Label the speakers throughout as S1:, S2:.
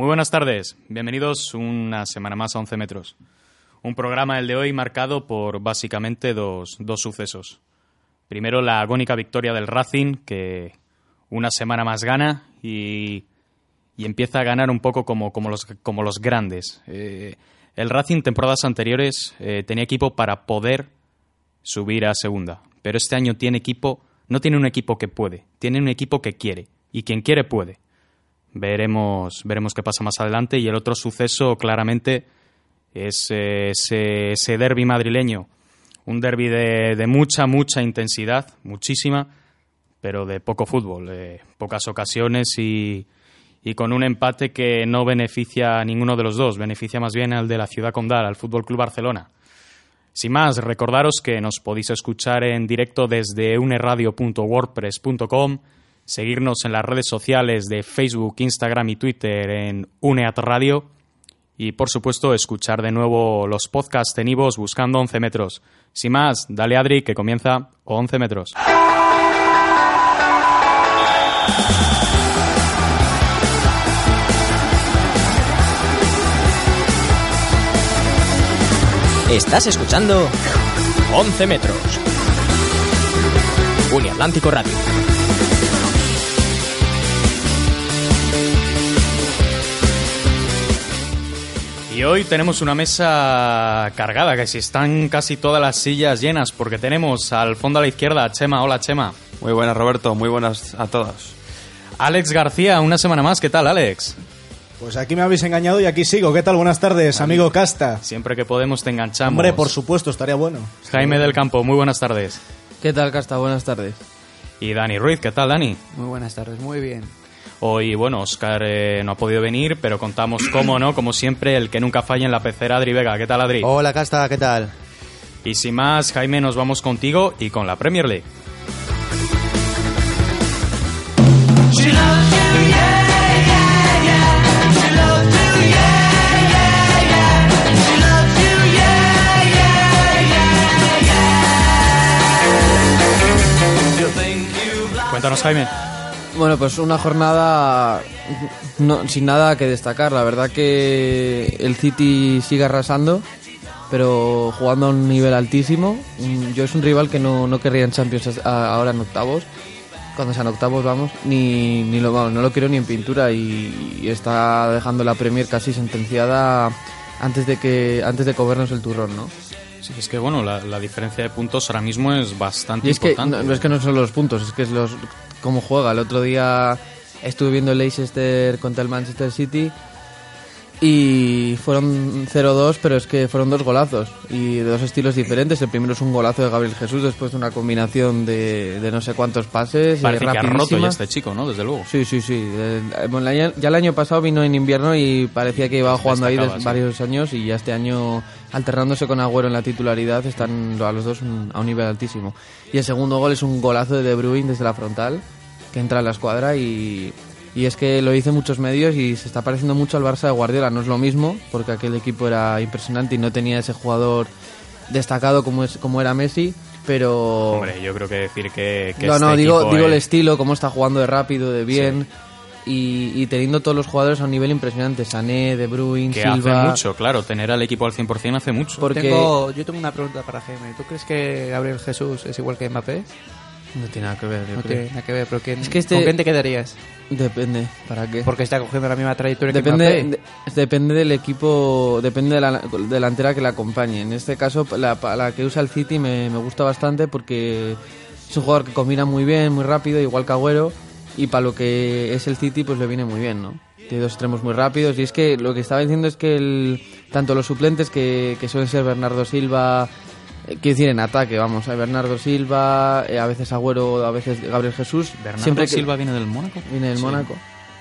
S1: Muy buenas tardes, bienvenidos una semana más a 11 metros. Un programa el de hoy marcado por básicamente dos, dos sucesos. Primero la agónica victoria del Racing, que una semana más gana y, y empieza a ganar un poco como, como, los, como los grandes. Eh, el Racing temporadas anteriores eh, tenía equipo para poder subir a segunda, pero este año tiene equipo, no tiene un equipo que puede, tiene un equipo que quiere y quien quiere puede. Veremos, veremos qué pasa más adelante y el otro suceso claramente es eh, ese, ese derby madrileño, un derby de, de, mucha, mucha intensidad, muchísima, pero de poco fútbol, de pocas ocasiones y, y con un empate que no beneficia a ninguno de los dos, beneficia más bien al de la ciudad condal, al Fútbol Club Barcelona. Sin más, recordaros que nos podéis escuchar en directo desde uneradio.wordpress.com, seguirnos en las redes sociales de Facebook, Instagram y Twitter en Uneat Radio y por supuesto escuchar de nuevo los podcasts en Ivos buscando 11 metros. Sin más, dale Adri que comienza 11 metros.
S2: Estás escuchando 11 metros. Uniatlántico Radio.
S1: Y hoy tenemos una mesa cargada, que si están casi todas las sillas llenas, porque tenemos al fondo a la izquierda a Chema. Hola, Chema.
S3: Muy buenas, Roberto. Muy buenas a todos.
S1: Alex García, una semana más. ¿Qué tal, Alex?
S4: Pues aquí me habéis engañado y aquí sigo. ¿Qué tal? Buenas tardes, amigo Casta.
S1: Siempre que podemos te enganchamos.
S4: Hombre, por supuesto, estaría bueno.
S1: Jaime del Campo, muy buenas tardes.
S5: ¿Qué tal, Casta? Buenas tardes.
S1: Y Dani Ruiz, ¿qué tal, Dani?
S6: Muy buenas tardes, muy bien.
S1: Hoy, bueno, Oscar eh, no ha podido venir, pero contamos, como no, como siempre, el que nunca falla en la pecera, Adri Vega. ¿Qué tal, Adri?
S7: Hola, Casta, ¿qué tal?
S1: Y sin más, Jaime, nos vamos contigo y con la Premier League. Cuéntanos, Jaime.
S5: Bueno, pues una jornada no, sin nada que destacar. La verdad que el City sigue arrasando, pero jugando a un nivel altísimo. Yo es un rival que no, no querría en Champions ahora en octavos. Cuando sean octavos, vamos, ni, ni lo, vamos, no lo quiero ni en pintura y, y, está dejando la Premier casi sentenciada antes de que antes de comernos el turrón, ¿no?
S1: Sí, es que bueno, la, la diferencia de puntos ahora mismo es bastante
S5: y es
S1: importante.
S5: Que, no, es que no son los puntos, es que es los cómo juega. El otro día estuve viendo el Leicester contra el Manchester City y fueron 0-2, pero es que fueron dos golazos y de dos estilos diferentes. El primero es un golazo de Gabriel Jesús después de una combinación de, de no sé cuántos pases.
S1: Parece que ha roto ya este chico, ¿no? Desde luego.
S5: Sí, sí, sí. Bueno, ya el año pasado vino en invierno y parecía que iba jugando ahí desde sí. varios años y ya este año alternándose con Agüero en la titularidad están a los dos a un nivel altísimo. Y el segundo gol es un golazo de De Bruyne desde la frontal que entra en la escuadra y, y es que lo dice muchos medios y se está pareciendo mucho al Barça de Guardiola. No es lo mismo, porque aquel equipo era impresionante y no tenía ese jugador destacado como, es, como era Messi, pero...
S1: Hombre, yo creo que decir que... que
S5: no,
S1: este
S5: no, digo, digo
S1: es...
S5: el estilo, cómo está jugando de rápido, de bien... Sí. Y, y, teniendo todos los jugadores a un nivel impresionante, Sané, De Bruyne,
S1: que
S5: Silva...
S1: hace mucho, claro, tener al equipo al 100% hace mucho.
S6: Porque... Tengo, yo tengo una pregunta para Jaime. ¿Tú crees que Gabriel Jesús es igual que Mbappé?
S5: No tiene nada que ver.
S6: No tiene nada que ver, pero ¿quién,
S5: es que este...
S6: ¿con quién te quedarías?
S5: Depende, ¿para qué?
S6: Porque está cogiendo la misma trayectoria
S5: depende,
S6: que.
S5: De, depende del equipo, depende de la delantera que la acompañe. En este caso, la, la que usa el City me, me, gusta bastante porque es un jugador que combina muy bien, muy rápido, igual que Agüero, y para lo que es el City, pues le viene muy bien, ¿no? Tiene dos extremos muy rápidos, y es que lo que estaba diciendo es que el, tanto los suplentes, que, que suelen ser Bernardo Silva, Quiero decir, en ataque, vamos, a Bernardo Silva, eh, a veces Agüero, a veces Gabriel Jesús.
S1: ¿Bernardo
S5: siempre que,
S1: Silva viene del Mónaco?
S5: Viene del sí. Mónaco.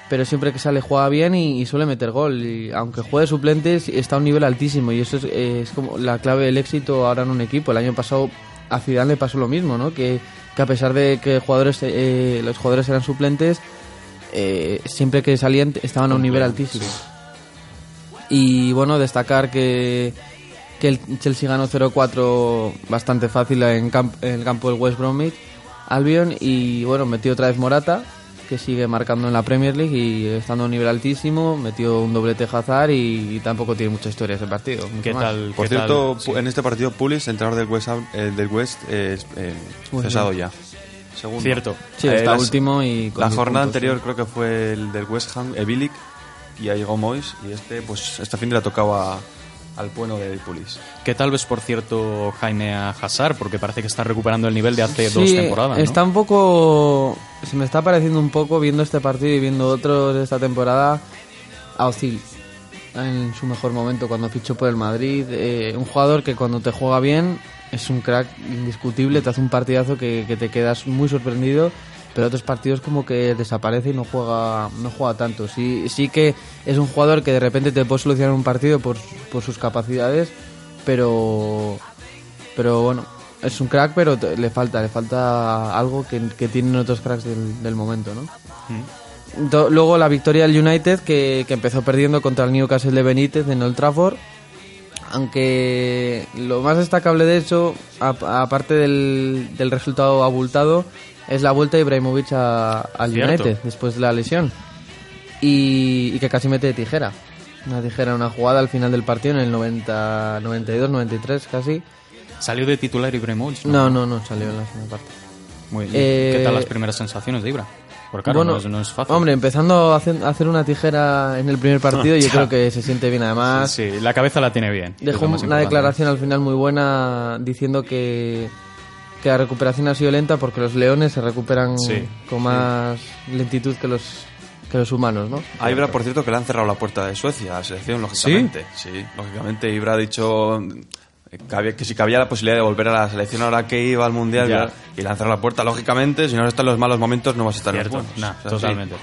S5: Pero siempre que sale juega bien y, y, suele meter gol. Y aunque juegue suplentes, está a un nivel altísimo. Y eso es, eh, es, como la clave del éxito ahora en un equipo. El año pasado a Zidane le pasó lo mismo, ¿no? Que, que a pesar de que jugadores, eh, los jugadores eran suplentes, eh, siempre que salían estaban a un nivel altísimo. Y bueno, destacar que que el Chelsea ganó 0-4 bastante fácil en, camp en, el campo del West Bromwich Albion y bueno, metió otra vez Morata que sigue marcando en la Premier League y estando a un nivel altísimo, metió un doblete Hazard y, y tampoco tiene mucha historia ese partido.
S1: ¿Qué
S5: más.
S1: tal?
S3: Por
S1: qué
S3: cierto,
S1: tal? Sí.
S3: en este partido, Pulis, entrenador del West, eh, del West eh, es, eh, cesado ya. Segundo.
S1: Cierto.
S5: Sí,
S3: Eh,
S5: está
S3: las-
S5: último y con
S3: La
S5: 10
S3: jornada
S5: puntos,
S3: anterior
S5: sí.
S3: creo que fue el del West Ham, eh, Bilic, y ahí llegó Moyes, y este, pues, esta fin de la tocaba al bueno de Pulis.
S1: ¿Qué tal ves, por cierto, Jaime a Hazard? Porque parece que está recuperando el nivel de hace
S5: Sí,
S1: dos temporadas. ¿no?
S5: está un poco... Se me está pareciendo un poco, viendo este partido y viendo otros de esta temporada, a Ozil. En su mejor momento, cuando fichó por el Madrid. Eh, un jugador que cuando te juega bien es un crack indiscutible, te hace un partidazo que, que te quedas muy sorprendido. Pero otros partidos como que desaparece y no juega no juega tanto. Sí, sí que es un jugador que de repente te puede solucionar un partido por, por sus capacidades, pero pero bueno, es un crack, pero le falta, le falta algo que, que tienen otros cracks del, del momento, ¿no? Do- Luego la victoria del United, que, que empezó perdiendo contra el Newcastle de Benítez en Old Trafford. Aunque lo más destacable de eso, aparte del, del resultado abultado, es la vuelta de Ibrahimovic al. United después de la lesión. Y, y que casi mete de tijera. Una tijera, una jugada al final del partido en el 90, 92, 93 casi.
S1: ¿Salió de titular Ibrahimovic?
S5: No, no, no, salió en la segunda parte.
S1: Muy bien.
S5: Eh,
S1: ¿Qué tal las primeras sensaciones de Ibra? Porque claro,
S5: Bueno,
S1: no, es, no es fácil.
S5: Hombre, empezando a hacer, a hacer una tijera en el primer partido, yo creo que se siente bien. Además,
S1: Sí, la cabeza la tiene bien.
S5: dejó una declaración al final muy buena diciendo que, que la recuperación ha sido lenta porque los leones se recuperan
S1: Sí,
S5: con más lentitud que los, que los humanos, ¿no?
S3: A Ibra, por cierto, que le han cerrado la puerta de Suecia a la selección, lógicamente. Sí, lógicamente. Ibra ha dicho que, había- que si cabía la posibilidad de volver a la selección ahora que iba al Mundial
S1: Ya.
S3: y le han cerrado la puerta, lógicamente. Si no están en los malos momentos, no vas a estar en los
S1: Cierto,
S3: buenos.
S1: nah,
S3: O sea, sí.
S1: totalmente.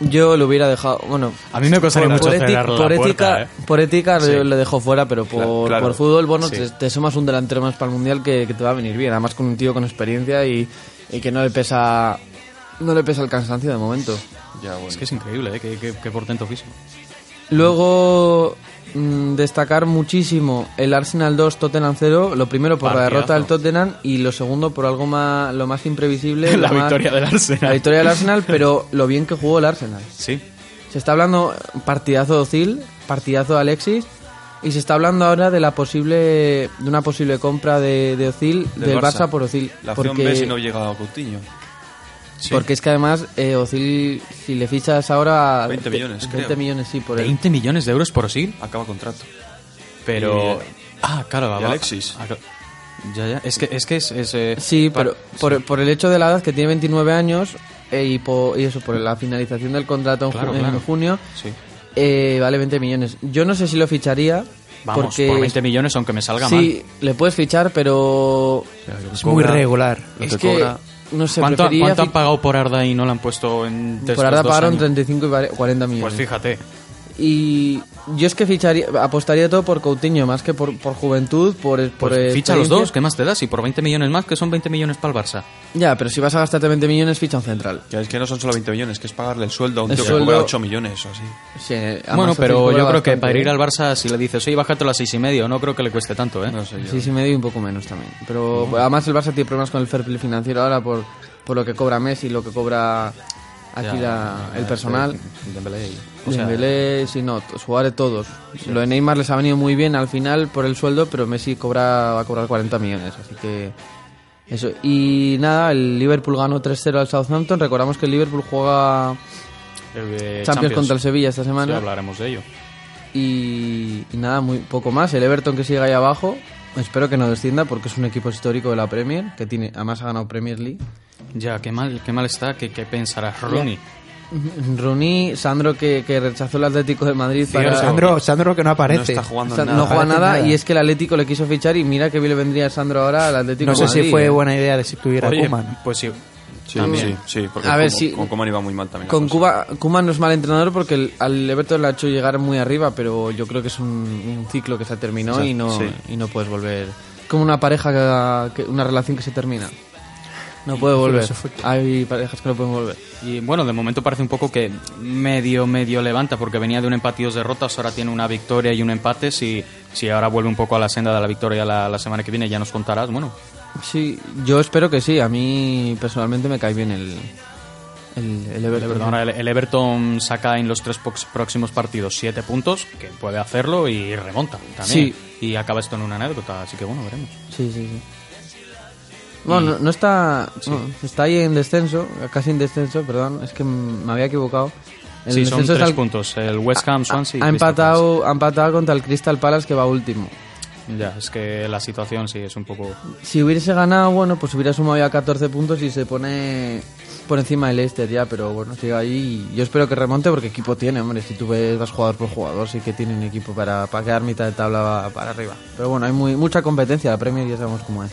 S5: Yo lo hubiera dejado, bueno,
S1: A mí me costaría mucho
S5: por, ética,
S1: cerrar la
S5: por
S1: puerta,
S5: ética,
S1: ¿eh?
S5: por ética
S1: Sí.
S5: lo, lo dejo fuera, pero por,
S3: Claro, claro.
S5: por fútbol, bueno,
S1: Sí.
S5: te, te sumas un delantero más para el mundial que, que te va a venir bien. Además con un tío con experiencia y, y que no le pesa no le pesa el cansancio de momento.
S3: Ya, bueno.
S1: Es que es increíble, ¿eh? Qué, qué- qué portento físico.
S5: Luego mm, destacar muchísimo el Arsenal 2 Tottenham 0, lo primero por la derrota del Tottenham y lo segundo por algo más lo más imprevisible,
S1: La
S5: más-
S1: victoria del Arsenal.
S5: La victoria del Arsenal, pero lo bien que jugó el Arsenal.
S1: Sí.
S5: Se está hablando partidazo de Ozil, partidazo de Alexis y se está hablando ahora de la posible de una posible compra de, de Ozil
S3: Del
S5: del,
S3: Barça.
S5: Barça. por Ozil
S3: La opción
S5: porque
S3: B si no llega a Coutinho.
S5: Porque es que además eh, Ozil si le fichas ahora
S3: 20 millones,
S5: 20
S3: creo.
S5: millones sí por él.
S1: 20 millones de euros por Osil,
S3: Acaba contrato.
S1: pero...
S3: Y-
S1: ah, claro,
S3: y
S1: va-
S3: Alexis.
S1: ah, claro. Ya, ya. Es que es, que es, es, eh,
S5: Sí, pero por, por el hecho de la edad que tiene 29 años eh, y, po- y eso por la finalización del contrato en,
S1: Claro,
S5: ju- en
S1: claro.
S5: junio
S1: Sí.
S5: eh, vale 20 millones. Yo no sé si lo ficharía
S1: Vamos,
S5: porque
S1: por 20 millones, aunque me salga
S5: sí le puedes fichar, pero
S6: Es muy regular.
S3: Lo
S5: es
S3: que
S5: que
S3: cobra-
S5: no sé.
S1: ¿Cuánto, cuánto han pagado por Arda y no lo han puesto en
S5: por
S1: dos
S5: pagaron
S1: años?
S5: 35 y vari- 40 millones.
S1: Pues fíjate.
S5: Y yo es que ficharía, apostaría todo por Coutinho, más que por, por juventud, por, por
S1: Pues ficha los dos, ¿qué más te das? Y por 20 millones más, que son 20 millones para el Barça.
S5: Ya, pero si vas a gastarte 20 millones, ficha un central.
S3: Que es que no son solo 20 millones, que es pagarle el sueldo a un
S5: El
S3: tío
S5: sueldo-
S3: que cobra 8 millones o así.
S5: Sí,
S1: bueno, pero yo creo que para ir al Barça, si le dices, oye, bájate a las seis y medio, no creo que le cueste tanto, ¿eh?
S3: No sé yo.
S5: Sí, sí, medio y un poco menos también. Pero además el Barça tiene problemas con el fair play financiero ahora por, por lo que cobra Messi, lo que cobra aquí
S1: Ya,
S5: la- el personal.
S1: y- o sea,
S5: Dembélé, sí, no, Suárez, todos. Lo de Neymar les ha venido muy bien al final por el sueldo, pero Messi cobra, va a cobrar 40 millones, así que... Eso. Y nada, el Liverpool ganó 3-0 al Southampton. Recordamos que el Liverpool juega
S1: eh,
S5: Champions, contra el Sevilla esta
S1: Sí,
S5: semana.
S1: hablaremos de ello.
S5: y, y nada, muy poco más. El Everton que sigue ahí abajo. Espero que no descienda porque es un equipo histórico de la Premier, que tiene además ha ganado Premier League.
S1: Ya, qué mal, qué mal está, qué, qué pensará Rooney.
S5: Rooney, Sandro que, que rechazó el Atlético de Madrid para...
S6: Sandro, Sandro que no
S3: No
S6: aparece.
S3: está jugando
S5: O sea,
S3: nada.
S5: no juega nada,
S6: nada.
S5: y es que el Atlético le quiso fichar y mira que bien le vendría a Sandro ahora al Atlético
S6: No sé si fue
S5: ¿eh?
S6: buena idea de si tuviera
S1: Oye,
S6: Koeman.
S1: pues sí.
S3: Sí,
S1: También.
S3: sí, sí, porque
S5: A ver
S3: con,
S5: si-
S3: con Koeman iba muy mal también.
S5: Con. Cuba, Koeman no es mal entrenador porque el- al Everton le ha hecho llegar muy arriba, pero yo creo que es un, un ciclo que se terminó y no
S3: sí.
S5: y no puedes volver. Como una pareja, que, que- una relación que se termina. No puede volver. Hay parejas que no pueden volver.
S1: Y bueno, de momento parece un poco que medio, medio levanta, porque venía de un empate y dos derrotas, ahora tiene una victoria y un empate. Si, si ahora vuelve un poco a la senda de la victoria la, la semana que viene, ya nos contarás. Bueno,
S5: Sí, yo espero que sí. A mí personalmente me cae bien el, El, el Everton.
S1: Perdón, el, Everton saca en los tres próximos partidos siete puntos, que puede hacerlo y remonta también. Y acaba esto en una anécdota, así que bueno, veremos.
S5: Sí, sí, sí. Bueno, no, no está. no, está ahí en descenso, casi en descenso, perdón, es que me había equivocado. El
S1: sí, son tres
S5: al-
S1: puntos. El West Ham, Swansea
S5: ha
S1: Crystal
S5: empatado, ha empatado contra el Crystal Palace que va último.
S1: Ya, es que la situación sí es un poco...
S5: Si hubiese ganado, bueno, pues hubiera sumado ya 14 puntos y se pone por encima del Leicester ya, pero bueno, sigue ahí. y Yo espero que remonte porque equipo tiene, hombre. Si tú ves, vas jugador por jugador, sí que tiene un equipo para, para quedar mitad de tabla para arriba. Pero bueno, hay muy, mucha competencia, la Premier ya sabemos cómo es.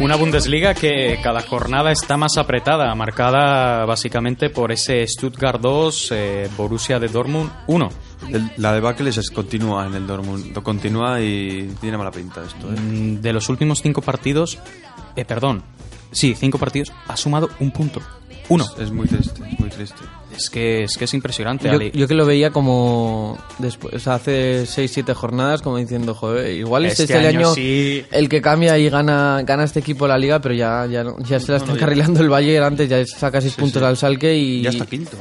S1: Una. Bundesliga que cada jornada está más apretada, marcada básicamente por ese Stuttgart 2, eh, Borussia de Dortmund 1.
S3: El- la debacle es continúa en el Dortmund. Continúa y tiene mala pinta esto, ¿eh?
S1: Mm, De los últimos cinco partidos, eh, perdón, sí, cinco partidos, ha sumado un punto. Uno.
S3: Es muy triste, es muy triste.
S1: Es que es, que es impresionante,
S5: Yo,
S1: Ali.
S5: yo que lo veía como después, o sea, hace 6-7 jornadas, como diciendo, joder, igual este,
S1: Este
S5: es el
S1: año
S5: año,
S1: sí.
S5: el que cambia y gana, gana este equipo la liga, pero ya, ya, se la está encarrilando el Bayern antes, ya saca 6 puntos al Salque y...
S3: Ya está quinto.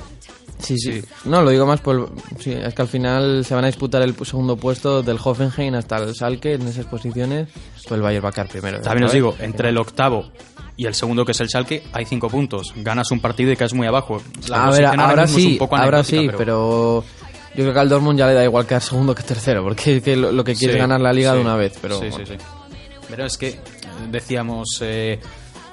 S5: Sí, sí, No, lo digo más por... Sí, es que al final se van a disputar el segundo puesto del Hoffenheim hasta el Salque en esas posiciones, pues el Bayern va a quedar primero.
S1: También os digo, entre el octavo y el segundo, que es el Schalke, hay cinco puntos. Ganas un partido y caes muy abajo. La
S5: A ver, ahora sí,
S1: un poco
S5: ahora sí, pero... Yo creo que al Dortmund ya le da igual quedar segundo que tercero, porque que lo, lo que quiere
S1: Sí,
S5: es ganar la liga
S1: sí,
S5: de una vez. Pero
S1: sí, sí, sí. Pero es que decíamos, eh,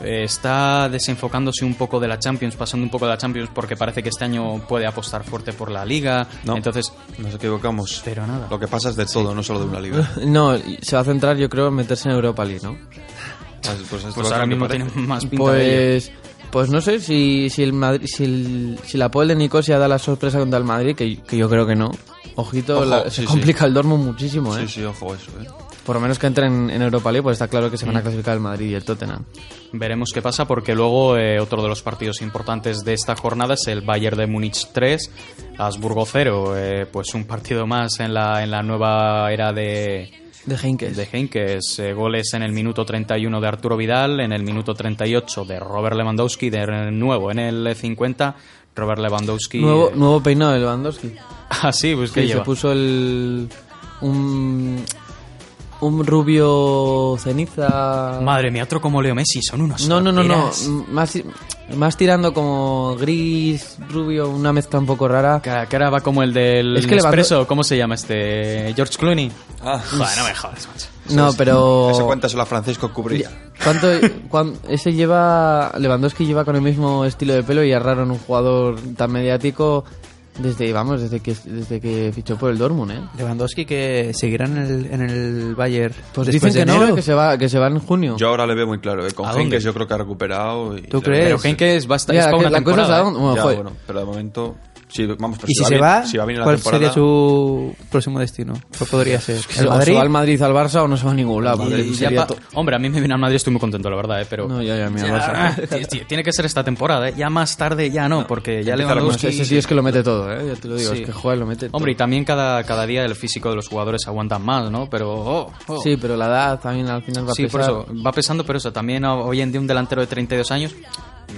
S1: eh, está desenfocándose un poco de la Champions, pasando un poco de la Champions, porque parece que este año puede apostar fuerte por la Liga.
S3: No.
S1: Entonces,
S3: Nos equivocamos.
S1: Pero nada.
S3: Lo que pasa es de todo, no solo de una liga.
S5: No, se va a centrar yo creo en meterse en Europa League, ¿no?
S3: Pues, pues
S1: pues
S3: es
S1: ahora mismo tiene más pinta.
S5: Pues, pues no sé si, si el Madrid, si, el, si la Poel de Nicosia da la sorpresa contra el Madrid, que, que yo creo que no. Ojito,
S3: Ojo,
S5: la-
S3: sí,
S5: se
S3: sí.
S5: complica el Dortmund muchísimo, ¿eh?
S3: Sí, sí, ojo eso, ¿eh?
S5: Por lo menos que entren en Europa League, pues está claro que se
S1: Mm.
S5: van a clasificar el Madrid y el Tottenham.
S1: Veremos qué pasa porque luego eh, otro de los partidos importantes de esta jornada es el Bayern de Múnich 3, Habsburgo 0, eh, pues un partido más en la, en la nueva era de,
S5: De Heinkes.
S1: de Heinkes. Eh, goles en el minuto 31 de Arturo Vidal, en el minuto 38 de Robert Lewandowski, de nuevo en el 50 Robert Lewandowski.
S5: Nuevo,
S1: eh,
S5: nuevo peinado de Lewandowski.
S1: ah, sí, pues que
S5: Sí, se puso el... Un, un rubio ceniza...
S1: Madre mía, otro como Leo Messi, son unos
S5: No, no, no, no. Más, más tirando como gris, rubio, una mezcla un poco rara.
S1: Que que ahora va como el del
S5: Es que Lewando-
S1: Nespresso, ¿cómo se llama este? George Clooney.
S3: Ah,
S1: Joder, no me jodas, macho.
S5: No, pero...
S3: Ese cuéntaselo a Francisco Cubría.
S5: ¿Cuánto, cuán- ese lleva... Lewandowski lleva con el mismo estilo de pelo y es raro en un jugador tan mediático desde, vamos, desde que, desde que fichó por el Dortmund, ¿eh?
S6: Lewandowski que seguirá en el, en el Bayern.
S5: Pues dicen que
S6: de
S5: no,
S6: enero.
S5: que se va, que se va en junio.
S3: Yo ahora le veo muy claro, ¿eh? Con. Henkes yo creo que ha recuperado. Y
S6: ¿Tú crees?
S1: Pero Henkes va a estar es para una
S5: la cosa es
S1: temporada,
S5: a
S1: ¿eh?
S5: dónde- bueno,
S3: Ya,
S5: joder.
S3: bueno, pero de momento... Sí, vamos, pero
S6: Y si se
S3: bien-
S6: va,
S3: si va bien
S6: ¿cuál
S3: temporada...
S6: sería su próximo destino? ¿Cuál podría ser?
S5: Se
S6: ¿El
S5: va-
S6: Madrid?
S5: se va al Madrid al Barça o no se va a ningún lado.
S1: Ya
S5: sería
S1: Hombre, a mí me viene al Madrid, estoy muy contento, la verdad, ¿eh? pero...
S5: No, ya, ya, mira,
S1: Ya,
S5: Barça.
S1: tiene que ser esta temporada, ¿eh? Ya más tarde, ya no, porque ya Lewandowski...
S5: ese sí es que lo mete todo, ¿eh? Ya te lo digo,
S1: Sí.
S5: es que juega y lo mete todo.
S1: Hombre, y también cada, cada día el físico de los jugadores aguantan más, ¿no? Pero... oh, oh.
S5: Sí, pero la edad también al final va a
S1: Sí, por eso, va pesando, pero eso, también ho- hoy en día un delantero de 32 años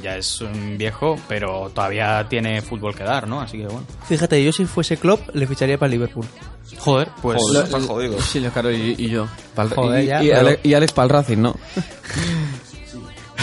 S1: ya es un viejo, pero todavía tiene fútbol que dar, ¿no? Así que bueno.
S6: Fíjate, yo si fuese Klopp le ficharía para Liverpool.
S1: Joder, pues...
S3: Joder, están jodidos.
S5: Sí, claro, y, y yo. Pa'l-
S6: Joder,
S5: y,
S6: ya,
S5: y,
S6: pero-
S5: Ale- y Alex para el Racing, ¿no?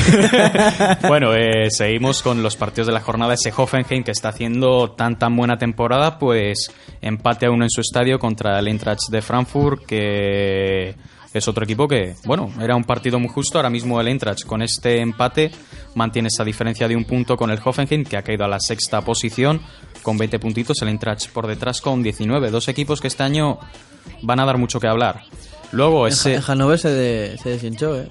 S1: bueno, eh, seguimos con los partidos de la jornada. Ese Hoffenheim que está haciendo tan tan buena temporada, pues empate a uno en su estadio contra el Eintracht de Frankfurt, que es otro equipo que, bueno, era un partido muy justo. Ahora mismo el Eintracht con este empate mantiene esa diferencia de un punto con el Hoffenheim, que ha caído a la sexta posición con 20 puntitos. El Eintracht por detrás con 19. Dos equipos que este año van a dar mucho que hablar. Luego ese...
S5: en Hannover se, de- se deshinchó, ¿eh?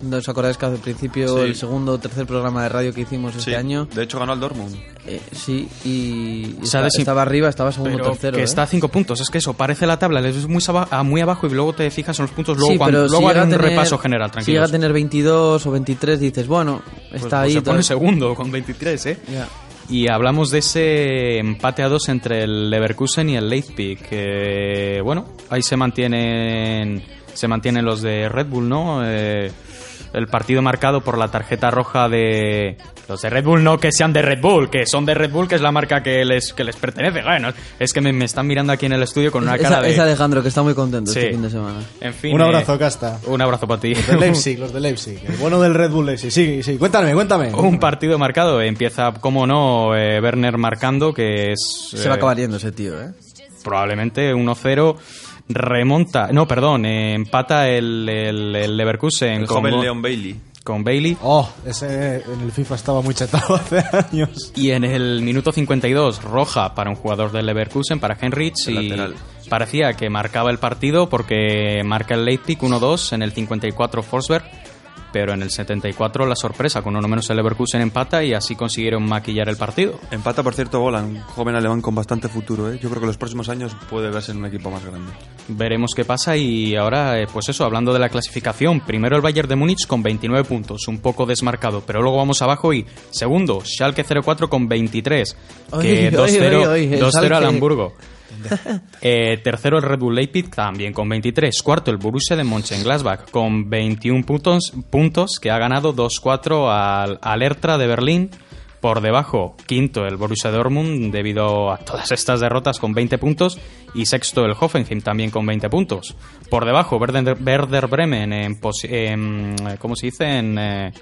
S5: ¿No os acordáis que al principio
S3: Sí.
S5: el segundo o tercer programa de radio que hicimos este
S3: Sí,
S5: año?
S3: De hecho, ganó el Dortmund.
S5: Eh, sí, y esta-
S1: desin-
S5: estaba arriba, estaba segundo o
S1: Pero
S5: tercero.
S1: que
S5: ¿eh?
S1: está a cinco puntos. Es que eso, parece la tabla, le ves muy, saba- a- muy abajo y luego te fijas en los puntos. Luego,
S5: Sí,
S1: cuando,
S5: pero si
S1: luego haré
S5: llega
S1: un
S5: a tener-
S1: repaso general,
S5: Si llega a tener 22 o 23, dices, bueno,
S1: Pues-
S5: está
S1: pues
S5: ahí.
S1: se pone segundo con 23, ¿eh?
S5: Ya.
S1: Y hablamos de ese empate a dos entre el Leverkusen y el Leipzig. Que, bueno, ahí se mantienen, se mantienen los de Red Bull, ¿no? Eh, el partido marcado por la tarjeta roja de los de Red Bull, no que sean de Red Bull, que son de Red Bull, que es la marca que les, que les pertenece. Bueno, es que me, me están mirando aquí en el estudio con una
S5: Es-
S1: cara
S5: es,
S1: de...
S5: es Alejandro, que está muy contento
S1: Sí.
S5: este fin de semana.
S1: En fin,
S4: Un
S1: eh,
S4: abrazo, Casta.
S1: un abrazo para ti.
S4: Los de Leipzig, los de Leipzig. El bueno del Red Bull Leipzig. Sí, sí. Cuéntame, cuéntame.
S1: Un partido marcado. Empieza, como no, eh, Werner marcando, que es...
S5: Se va a
S1: eh,
S5: acabar yendo ese tío, ¿eh?
S1: probablemente 1-0 remonta no perdón eh, empata el, el, el Leverkusen
S3: El
S1: con,
S3: joven Leon Bailey.
S1: con Bailey
S4: Oh, ese en el FIFA estaba muy chetado hace años.
S1: y en el minuto 52 roja para un jugador del Leverkusen para Henrich
S3: El
S1: y
S3: lateral.
S1: parecía que marcaba el partido porque marca el Leipzig 1-2 en el 54 Forsberg pero en el 74 la sorpresa con uno menos el Leverkusen empata y así consiguieron maquillar el partido
S3: Empata, por cierto, Bolan, un joven alemán con bastante futuro. ¿eh? Yo creo que los próximos años puede verse en un equipo más grande.
S1: Veremos qué pasa y ahora, eh, pues eso, hablando de la clasificación, primero el Bayern de Múnich con 29 puntos, un poco desmarcado, pero luego vamos abajo y segundo, Schalke 04 con 23, que
S5: Oy, oy,
S1: 2-0
S5: oy, oy, el
S1: 2-0 al. Hamburgo. Eh, tercero el Red Bull Leipzig también con 23. Cuarto el Borussia de Mönchengladbach con 21 puntos, puntos que ha ganado 2-4 al, al Hertha de Berlín. Por debajo, quinto el Borussia Dortmund debido a todas estas derrotas con 20 puntos y sexto el Hoffenheim también con 20 puntos. Por debajo Werder, Werder Bremen en, en, ¿cómo se dice? En, eh,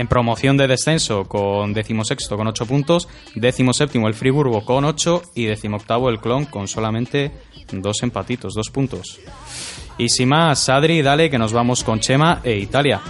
S1: en promoción de descenso con decimosexto con 8 puntos, décimo séptimo el Friburgo con 8 y decimoctavo el Clon con solamente dos empatitos, dos puntos. Y sin más, Adri, dale que nos vamos con Chema e Italia.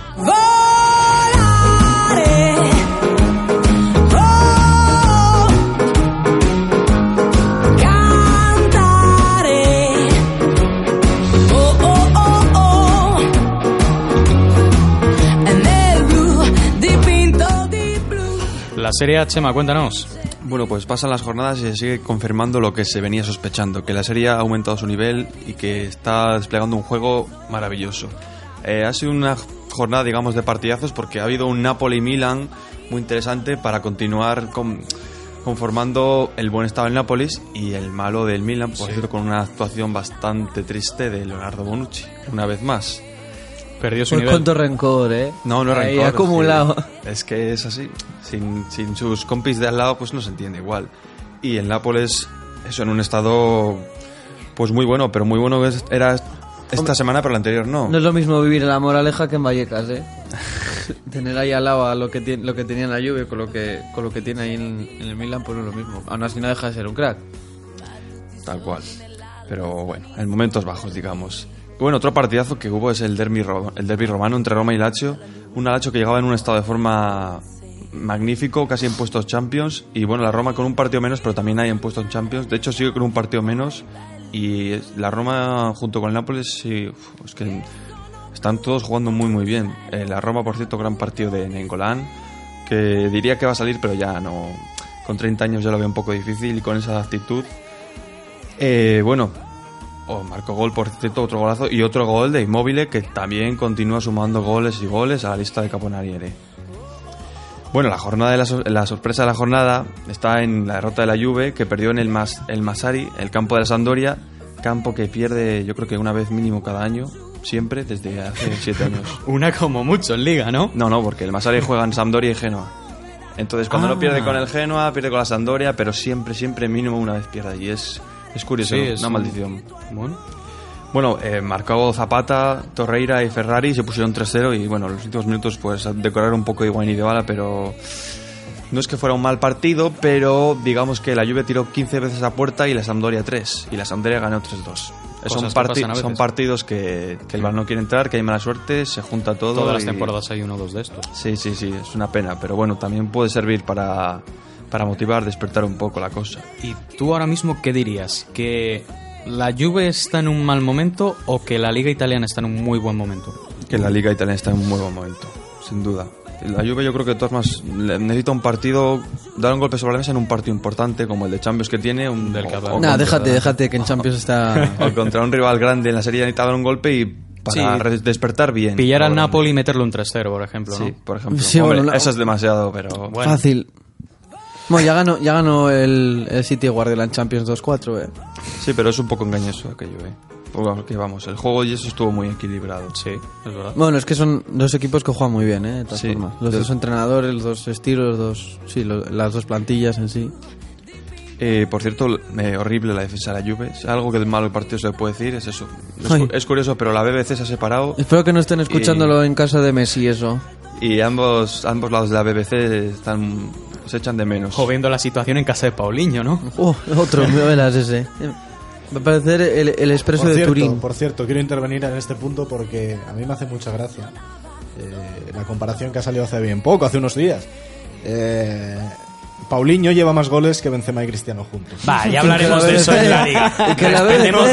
S1: La Serie A, Chema, cuéntanos.
S3: Bueno, pues pasan las jornadas y se sigue confirmando lo que se venía sospechando, que la serie ha aumentado su nivel y que está desplegando un juego maravilloso. Eh, ha sido una jornada, digamos, de partidazos porque ha habido un Napoli-Milan muy interesante para continuar con- conformando el buen estado del Nápoles y el malo del Milan, por cierto, con una actuación bastante triste de Leonardo Bonucci, una vez más.
S1: Perdió su
S5: Pues
S1: nivel.
S5: cuánto rencor, ¿eh?
S3: No, no
S5: Ahí
S3: rencor,
S5: acumulado.
S3: Es que, es que es así. Sin, sin sus compis de al lado, pues no se entiende igual. Y el Nápoles, eso en un estado, pues muy bueno, pero muy bueno era esta semana, pero la anterior no.
S5: No es lo mismo vivir en la Moraleja que en Vallecas, ¿eh? Tener ahí al lado a lo que, tiene, lo que tenía en la Juve con lo que, con lo que tiene ahí en, en el Milan, pues no es lo mismo. Aún así no deja de ser un crack.
S3: Tal cual. Pero bueno, en momentos bajos, digamos. Bueno, otro partidazo que hubo es el derby, el derby romano entre Roma y Lazio. Un Lazio que llegaba en un estado de forma magnífico, casi en puestos Champions. Y bueno, la Roma con un partido menos, pero también hay en puestos Champions. De hecho, sigue con un partido menos. Y la Roma junto con el Nápoles, sí, es que están todos jugando muy, muy bien. Eh, la Roma, por cierto, gran partido de Nengolán, que diría que va a salir, pero ya no. Con 30 años ya lo veo un poco difícil y con esa actitud. Eh, bueno, oh, marcó gol, por cierto, otro golazo y otro gol de Immobile que también continúa sumando goles y goles a la lista de Caponariere. Bueno, la jornada de la, sor- la sorpresa de la jornada está en la derrota de la Juve que perdió en el, Mas, el Masari, el campo de la Sampdoria, campo que pierde yo creo que una vez mínimo cada año, siempre desde hace siete años.
S1: Una como mucho en liga, ¿no?
S3: No, no, porque el Masari juega en Sampdoria y Genoa. Entonces, cuando
S1: Ah.
S3: no pierde con el Genoa, pierde con la Sampdoria, pero siempre, siempre mínimo una vez pierde. Y es, es curioso,
S1: Sí,
S3: ¿no?
S1: es
S3: una
S1: un-
S3: maldición.
S1: Bueno.
S3: Bueno, eh, marcó Zapata, Torreira y Ferrari, se pusieron 3-0 y bueno, los últimos minutos pues decoraron un poco Higuaín y Dybala, pero no es que fuera un mal partido, pero digamos que la Juve tiró 15 veces a puerta y la Sampdoria 3 y la Sampdoria ganó 3-2. Son, parti- son partidos que, que el balón no quiere entrar, que hay mala suerte, se junta todo.
S1: Todas las
S3: y-
S1: temporadas hay uno o dos de estos.
S3: Sí, sí, sí, es una pena, pero bueno, también puede servir para, para motivar, despertar un poco la cosa.
S1: ¿Y tú ahora mismo qué dirías? ¿Que la Juve está en un mal momento o que la Liga Italiana está en un muy buen momento?
S3: Que la liga italiana está en un buen momento, sin duda. La Juve yo creo que Tormas necesita un partido, dar un golpe sobre la mesa en un partido importante como el de Champions que tiene, un
S1: Del que
S3: o-
S5: Nah, déjate, déjate, que en Champions está...
S3: o contra un rival grande en la serie necesita dar un golpe y para
S1: Sí.
S3: despertar bien.
S1: Pillar al Napoli y meterlo un 3-0, por ejemplo, ¿no?
S3: Sí, por ejemplo.
S5: Sí,
S3: Hombre,
S5: bueno, la-
S3: eso es demasiado, pero
S1: Bueno.
S5: Fácil. Bueno, ya ganó, ya ganó el, el City Guardiola en Champions 2-4, eh.
S3: sí, pero es un poco engañoso aquello, eh. Porque vamos, el juego y eso estuvo muy equilibrado.
S1: Sí, es verdad.
S5: Bueno, es que son dos equipos que juegan muy bien, ¿eh? De todas
S3: Sí.
S5: formas. Los
S3: De-
S5: dos entrenadores, los dos estilos, los dos, sí, lo- las dos plantillas en sí.
S3: Eh, por cierto, eh, horrible la defensa de la Juve. Si Algo que del malo partido se le puede decir es eso. Es, es curioso, pero la BBC se ha separado
S5: Espero que no estén escuchándolo en casa de Messi, eso.
S3: y ambos ambos lados de la BBC están se echan de menos.
S1: O viendo la situación en casa de Paulinho, ¿no?
S5: Oh, otro, me velas ese. Va a parecer el, el expreso
S4: Por
S5: de
S4: cierto,
S5: Turín.
S4: por cierto, quiero intervenir en este punto porque a mí me hace mucha gracia eh, la comparación que ha salido hace bien poco, hace unos días. Eh, Paulinho lleva más goles que Benzema y Cristiano juntos.
S1: Va, ya hablaremos de eso en la liga.
S5: Que
S1: Respetemos,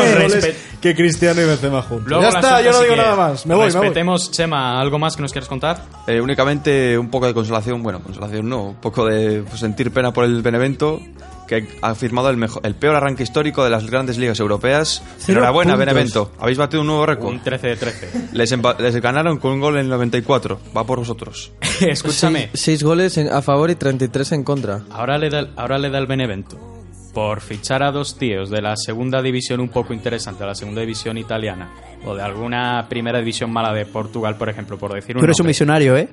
S4: que Cristiano y Benzema juntos.
S1: Luego
S4: ya está, yo no digo nada más. Me voy, me voy.
S1: Respetemos, Chema, ¿algo más que nos quieras contar?
S3: Eh, únicamente un poco de consolación, bueno, consolación no, un poco de pues, sentir pena por el Benevento, que ha firmado el, mejor, el peor arranque histórico de las grandes ligas europeas.
S4: Cero
S3: Enhorabuena,
S4: puntos.
S3: Benevento, habéis batido un nuevo récord.
S1: Un 13 de 13.
S3: Les, les ganaron con un gol en el 94, va por vosotros.
S1: Escúchame,
S5: Seis, seis goles en- a favor y 33 en contra.
S1: ahora le, da, ahora le da el Benevento por fichar a dos tíos de la segunda división un poco interesante, de la segunda división italiana, o de alguna primera división mala de Portugal, por ejemplo, por decir un
S6: Tú eres un
S1: nombre,
S6: misionario, ¿eh?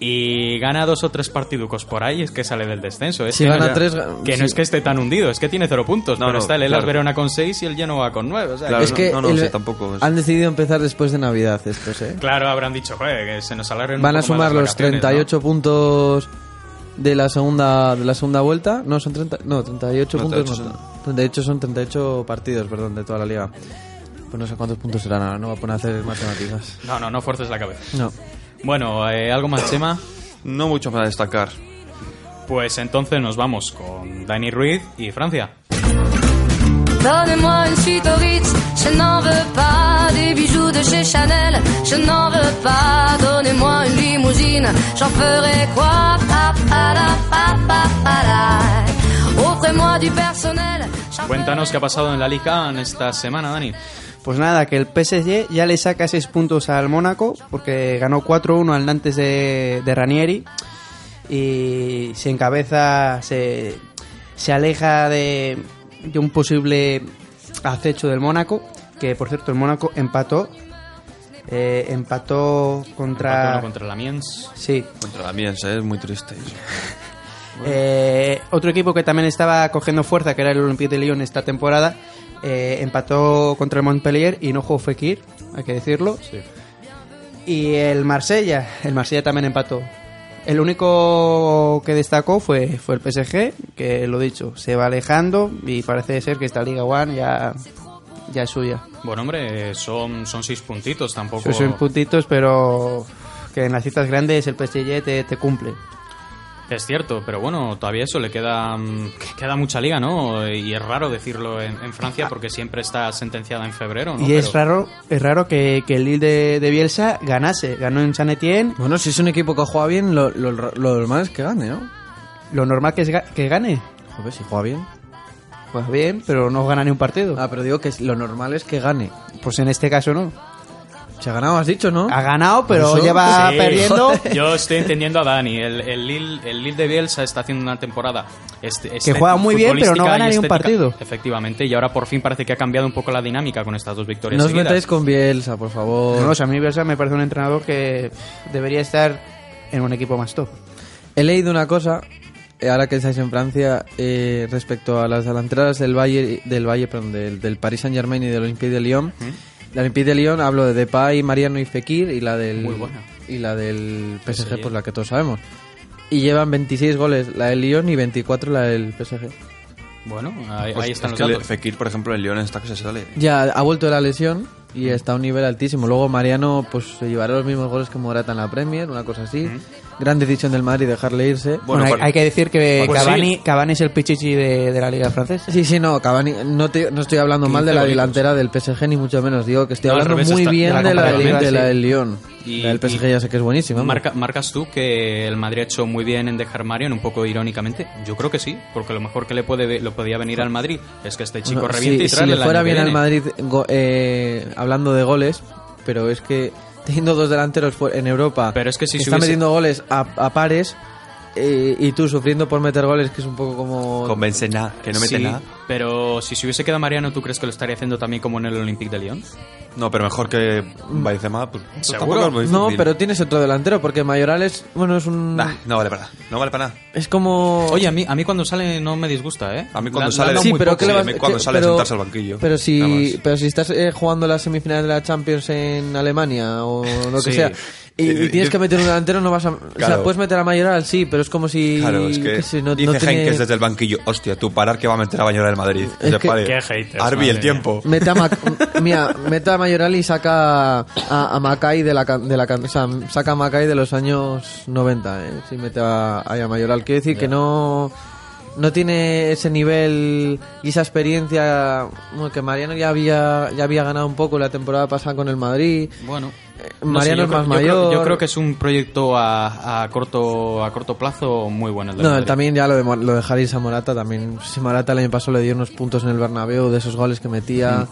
S1: Y gana dos o tres partiducos por ahí, es que sale del descenso. Es
S5: Si
S1: que
S5: gana
S1: no,
S5: tres,
S1: que
S5: sí.
S1: no es que esté tan hundido, es que tiene cero puntos,
S3: No,
S1: pero
S3: no,
S1: está el Elas
S3: claro.
S1: Verona con seis y el Genoa con nueve. O sea,
S3: Claro,
S5: es
S3: no,
S5: que
S3: no, no,
S5: el-
S3: sí, tampoco es-
S5: han decidido empezar después de Navidad estos, ¿eh?
S1: Claro, habrán dicho, "Joder, que se nos alarguen un
S5: Van a
S1: poco
S5: sumar los
S1: vacaciones",
S5: 38 puntos de la segunda de la segunda vuelta. No, son 30, no, 38
S3: No,
S5: puntos.
S3: 38
S5: no, 38 son 38 partidos, perdón, de toda la liga. Pues no sé cuántos puntos serán ahora, no voy a poner a hacer matemáticas.
S1: ¿no? No, no, no fuerces la cabeza.
S5: No.
S1: Bueno, eh, ¿algo más, Chema?
S3: No mucho para destacar.
S1: Pues entonces nos vamos con Dani Ruiz y Francia.
S8: Donnez-moi une suite au Ritz, je n'en veux pas des bijoux de chez Chanel, je n'en veux pas. Donnez-moi une limousine, j'en ferai quoi Pa, pa, la, pa, pa, pa, la. Offrez-moi du personnel. j'en
S1: Cuéntanos qué ha pasado en la Liga en esta semana, Dani.
S6: Pues nada, que el PSG ya le saca 6 puntos al Mónaco porque ganó 4-1 al Nantes de, de Ranieri y se encabeza, se, se aleja de, de un posible acecho del Mónaco, que por cierto el Mónaco empató, eh, empató contra...
S1: Empate uno contra la Miens.
S6: Sí,
S3: Contra la mía, es muy triste. eso.
S6: Eh, otro equipo que también estaba cogiendo fuerza, que era el Olympique de Lyon esta temporada, eh, empató contra el Montpellier y no jugó Fekir, hay que decirlo. Y el Marsella, el Marsella también empató. El único que destacó fue, fue el PSG, que lo dicho, se va alejando y parece ser que esta Liga One ya, ya es suya.
S1: Bueno, hombre, son, son seis puntitos, tampoco...
S6: Son seis puntitos, pero que en las citas grandes el PSG te, te cumple.
S1: Es cierto, pero bueno, todavía eso le queda, mm, que queda mucha liga, ¿no? Y es raro decirlo en, en Francia porque siempre está sentenciada en febrero, ¿no?
S6: Y es
S1: Pero-
S6: raro, es raro que, que el Lille de, de Bielsa ganase. Ganó en San Etienne.
S5: Bueno, si es un equipo que juega bien, lo, lo, lo normal es que gane, ¿no?
S6: Lo normal que es ga- que gane.
S5: Joder, si juega bien.
S6: Pues bien, pero no gana ni un partido.
S5: Ah, pero digo que lo normal es que gane.
S6: Pues en este caso no.
S5: Se ha ganado, has dicho, ¿no?
S6: Ha ganado, pero
S5: Eso.
S6: lleva
S1: Sí,
S6: perdiendo.
S1: Yo estoy entendiendo a Dani. El, el, Lille, el Lille de Bielsa está haciendo una temporada este-
S6: Que juega muy bien, pero no gana ni un partido.
S1: Efectivamente, y ahora por fin parece que ha cambiado un poco la dinámica con estas dos victorias
S5: No os metáis con Bielsa, por favor.
S6: No, o sea, a mí Bielsa me parece un entrenador que debería estar en un equipo más top.
S5: He leído una cosa, eh, ahora que estáis en Francia, eh, respecto a las delanteras del Valle, del Valle, perdón, del, del Paris Saint Germain y del Olympique de Lyon. La Olympique de Lyon hablo de Depay, Mariano y Fekir y la del
S1: Muy buena.
S5: y la del PSG,
S1: PSG.
S5: pues la que todos sabemos. Y llevan 26 goles la del Lyon y 24 la del PSG.
S1: Bueno, ahí,
S3: Pues
S1: ahí están
S3: es
S1: los
S3: que
S1: datos.
S3: Fekir, por ejemplo, en Lyon está que se sale.
S5: Ya ha vuelto de la lesión y está a un nivel altísimo. Luego Mariano pues se llevará los mismos goles que Morata en la Premier, una cosa así. Gran decisión del Madrid dejarle irse.
S6: Bueno, hay, que decir que
S1: Pues
S6: Cavani,
S1: sí.
S6: Cavani es el pichichi de, de la Liga Francesa.
S5: Sí, sí, no, Cavani, no, te- no estoy hablando mal de la
S1: 15
S5: delantera del PSG ni mucho menos, digo que estoy
S1: No,
S5: hablando muy
S1: está-
S5: bien
S6: de la
S5: de la,
S6: Liga,
S5: de del Lyon.
S1: Y-
S5: la del PSG
S1: y-
S5: ya sé que es buenísima. hombre.
S1: Marca- ¿Marcas tú que el Madrid ha hecho muy bien en dejar Marion, un poco irónicamente? Yo creo que sí, porque lo mejor que le puede lo podía venir al Madrid es que este chico
S5: Bueno,
S1: reviente
S5: si,
S1: y
S5: si le
S1: el
S5: fuera bien al. Madrid go- eh, hablando de goles, pero es que teniendo dos delanteros en Europa,
S1: Pero es que si
S5: está
S1: hubiese-
S5: metiendo goles a, a pares eh, y tú sufriendo por meter goles, que es un poco como...
S3: Convence nada, que no mete
S1: Sí,
S3: nada.
S1: pero si se hubiese quedado Mariano, ¿tú crees que lo estaría haciendo también como en el Olympique de Lyon?
S3: No, pero mejor que Benzema. Pues, pues
S5: No, pero tienes otro delantero, porque Mayoral es, bueno, es un...
S3: Nah, no vale para nada. No vale para nada.
S5: Es como...
S1: Oye, a mí, a mí cuando sale no me disgusta, ¿eh?
S3: A mí cuando
S1: La-
S3: sale-
S1: la
S3: Sí,
S1: muy
S5: pero
S1: poco.
S5: ¿qué le vas-
S3: a mí cuando
S5: qué-
S3: sale
S5: pero-
S3: sentarse al banquillo.
S5: Pero si, pero si estás eh, jugando las semifinales de la Champions en Alemania o lo que
S1: Sí.
S5: sea y, y
S3: Eh,
S5: tienes que meter un delantero, no vas a. O sea, puedes meter a Mayoral, sí, pero es como si.
S3: Claro, es que
S5: no,
S3: dice
S5: no tiene-
S3: Henkes desde el banquillo, hostia, tú parar que va a meter a Bañora del Madrid.
S5: Es que-
S3: pare.
S1: Qué haters, madre
S3: el tiempo.
S5: Mete a, mira, mete a Mayoral y saca a, a Macay de la, de la can- o sea, saca a Macay de los años 90, ¿eh? Si mete a Mayoral. Quiero decir que no no tiene ese nivel y esa experiencia bueno, que Mariano ya había ya había ganado un poco la temporada pasada con el Madrid.
S1: Bueno,
S5: Eh,
S1: no
S5: Mariano
S1: sé,
S5: es más
S1: creo- yo creo-
S5: mayor.
S1: Yo creo que es un proyecto a, a corto a corto plazo muy bueno. El del
S5: No,
S1: Madrid.
S5: también ya lo de, lo de a Morata también. Si Morata el año pasado le dio unos puntos en el Bernabéu de esos goles que metía.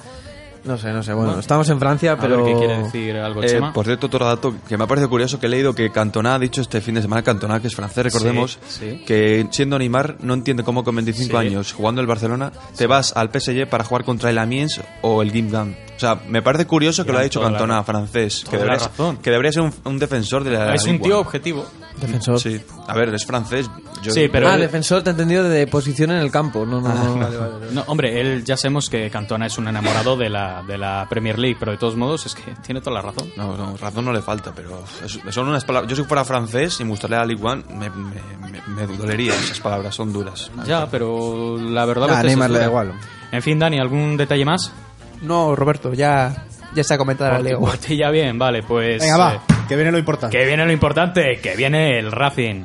S5: No sé, no sé. Bueno, estamos en Francia, pero.
S1: qué quiere decir algo,
S3: Eh,
S1: Chema.
S3: por cierto, otro dato que me ha parecido curioso que he leído que Cantona ha dicho este fin de semana, Cantona, que es francés, recordemos,
S1: Sí, sí.
S3: que siendo Neymar no entiende cómo con 25
S1: Sí.
S3: años jugando el Barcelona te vas al PSG para jugar contra el Amiens o el Guingamp. O sea, me parece curioso que lo ha dicho
S1: la
S3: Cantona,
S1: ra-
S3: francés, que debería,
S1: razón.
S3: que debería ser un, un defensor de la
S1: es un tío objetivo.
S5: Defensor.
S3: Sí, a ver, es francés. yo-
S1: Sí, pero
S5: ah,
S1: él-
S5: defensor, te he entendido de posición en el campo. No, no, no.
S1: No, hombre, él ya sabemos que Cantona es un enamorado de la, de la Premier League, pero de todos modos es que tiene toda la razón.
S3: No, no, razón no le falta, pero es- son unas palabras. Yo si fuera francés y me gustaría la Ligue One, me, me, me- me dolería esas palabras, son duras.
S1: Ya, pero la verdad
S5: Ah,
S1: es que
S5: Neymar
S1: es
S5: le da igual.
S1: En fin, Dani, ¿algún detalle más?
S6: No, Roberto, ya, ya está comentada la
S1: Por
S6: Liga.
S1: tu parte ya bien, vale, pues...
S4: Venga, va,
S1: eh,
S4: que viene lo importante.
S1: que viene lo importante, que viene el Racing.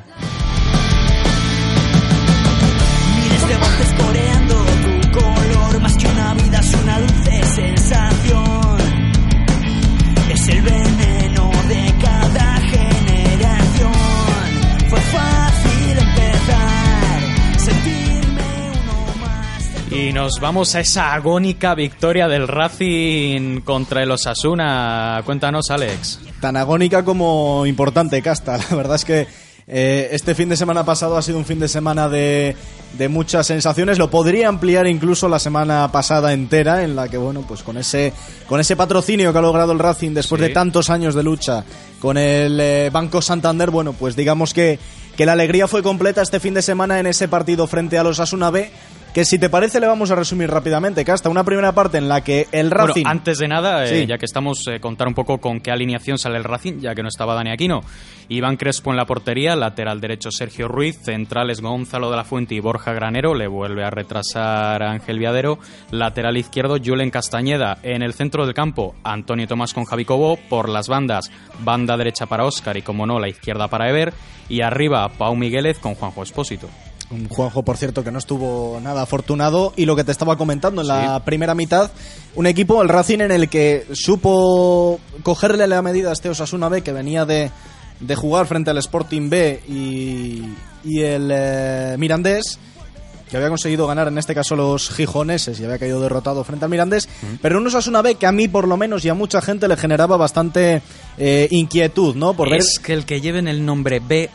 S1: Y nos vamos a esa agónica victoria del Racing contra el Osasuna. Cuéntanos, Alex.
S4: Tan agónica como importante, Casta. La verdad es que eh, este fin de semana pasado ha sido un fin de semana de, de muchas sensaciones. Lo podría ampliar incluso la semana pasada entera, en la que, bueno, pues con ese, con ese patrocinio que ha logrado el Racing después
S1: Sí.
S4: de tantos años de lucha con el eh, Banco Santander, bueno, pues digamos que, que la alegría fue completa este fin de semana en ese partido frente a los Asuna B. Que si te parece le vamos a resumir rápidamente, Casta. Una primera parte en la que el Racing...
S1: Bueno, antes de nada, eh, ya que estamos, eh, contar un poco con qué alineación sale el Racing, ya que no estaba Dani Aquino. Iván Crespo en la portería, lateral derecho Sergio Ruiz, centrales Gonzalo de la Fuente y Borja Granero, le vuelve a retrasar Ángel Viadero, lateral izquierdo Julen Castañeda, en el centro del campo Antonio Tomás con Javi Cobo, por las bandas, banda derecha para Óscar y como no, la izquierda para Ever, y arriba Pau Migueles con Juanjo Espósito.
S4: Un Juanjo, por cierto, que no estuvo nada afortunado. Y lo que te estaba comentando en la primera mitad, un equipo, el Racing, en el que supo cogerle la medida a este Osasuna B, que venía de, de jugar frente al Sporting B y, y el eh, Mirandés, que había conseguido ganar en este caso los gijoneses y había caído derrotado frente al Mirandés, pero un Osasuna B que a mí por lo menos y a mucha gente le generaba bastante eh, inquietud, ¿no? Por ver
S1: es que el que lleven el nombre B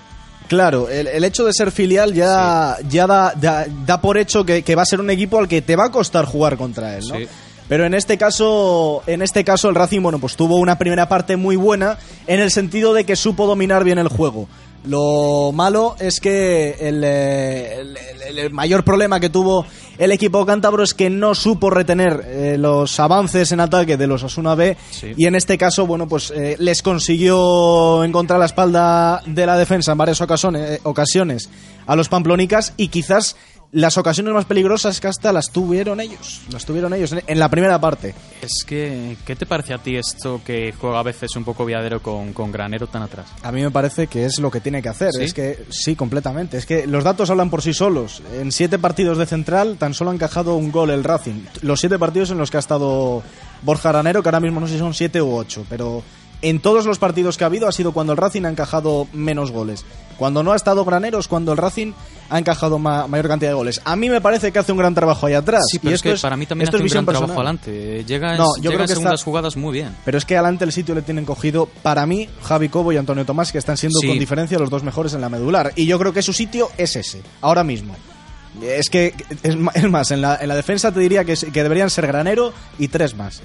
S4: Claro, el, el hecho de ser filial ya, ya da, da, da por hecho que, que va a ser un equipo al que te va a costar jugar contra él, ¿no?
S1: Sí.
S4: Pero en este caso, en este caso el Racing, bueno, pues tuvo una primera parte muy buena en el sentido de que supo dominar bien el juego. Lo malo es que el, eh, el- el- el mayor problema que tuvo el equipo cántabro es que no supo retener eh, los avances en ataque de los Asuna B
S1: Sí.
S4: y en este caso, bueno, pues eh, les consiguió encontrar la espalda de la defensa en varias ocasiones, ocasiones a los pamplonicas y quizás las ocasiones más peligrosas que hasta las tuvieron ellos. Las tuvieron ellos en, la primera parte.
S1: Es que, ¿qué te parece a ti esto que juega a veces un poco viadero con, con Granero tan atrás?
S4: A mí me parece que es lo que tiene que hacer.
S1: ¿Sí?
S4: Es que sí, completamente. Es que los datos hablan por sí solos. En siete partidos de central tan solo ha encajado un gol el Racing. Los siete partidos en los que ha estado Borja Granero, que ahora mismo no sé si son siete u ocho, pero en todos los partidos que ha habido ha sido cuando el Racing ha encajado menos goles. Cuando no ha estado Granero es cuando el Racing ha encajado ma- mayor cantidad de goles. A mí me parece que hace un gran trabajo ahí atrás.
S1: Sí,
S4: Y
S1: pero es
S4: esto
S1: que para mí también hace
S4: es
S1: un gran trabajo
S4: personal.
S1: adelante. Llega en,
S4: No, yo
S1: llega
S4: creo
S1: en
S4: que
S1: segundas
S4: está-
S1: jugadas muy bien.
S4: Pero es que adelante el sitio le tienen cogido, para mí, Javi Cobo y Antonio Tomás, que están siendo
S1: Sí.
S4: con diferencia los dos mejores en la medular. Y yo creo que su sitio es ese, ahora mismo. Es que, es es más, en la, en la defensa te diría que, es- que deberían ser Granero y tres más.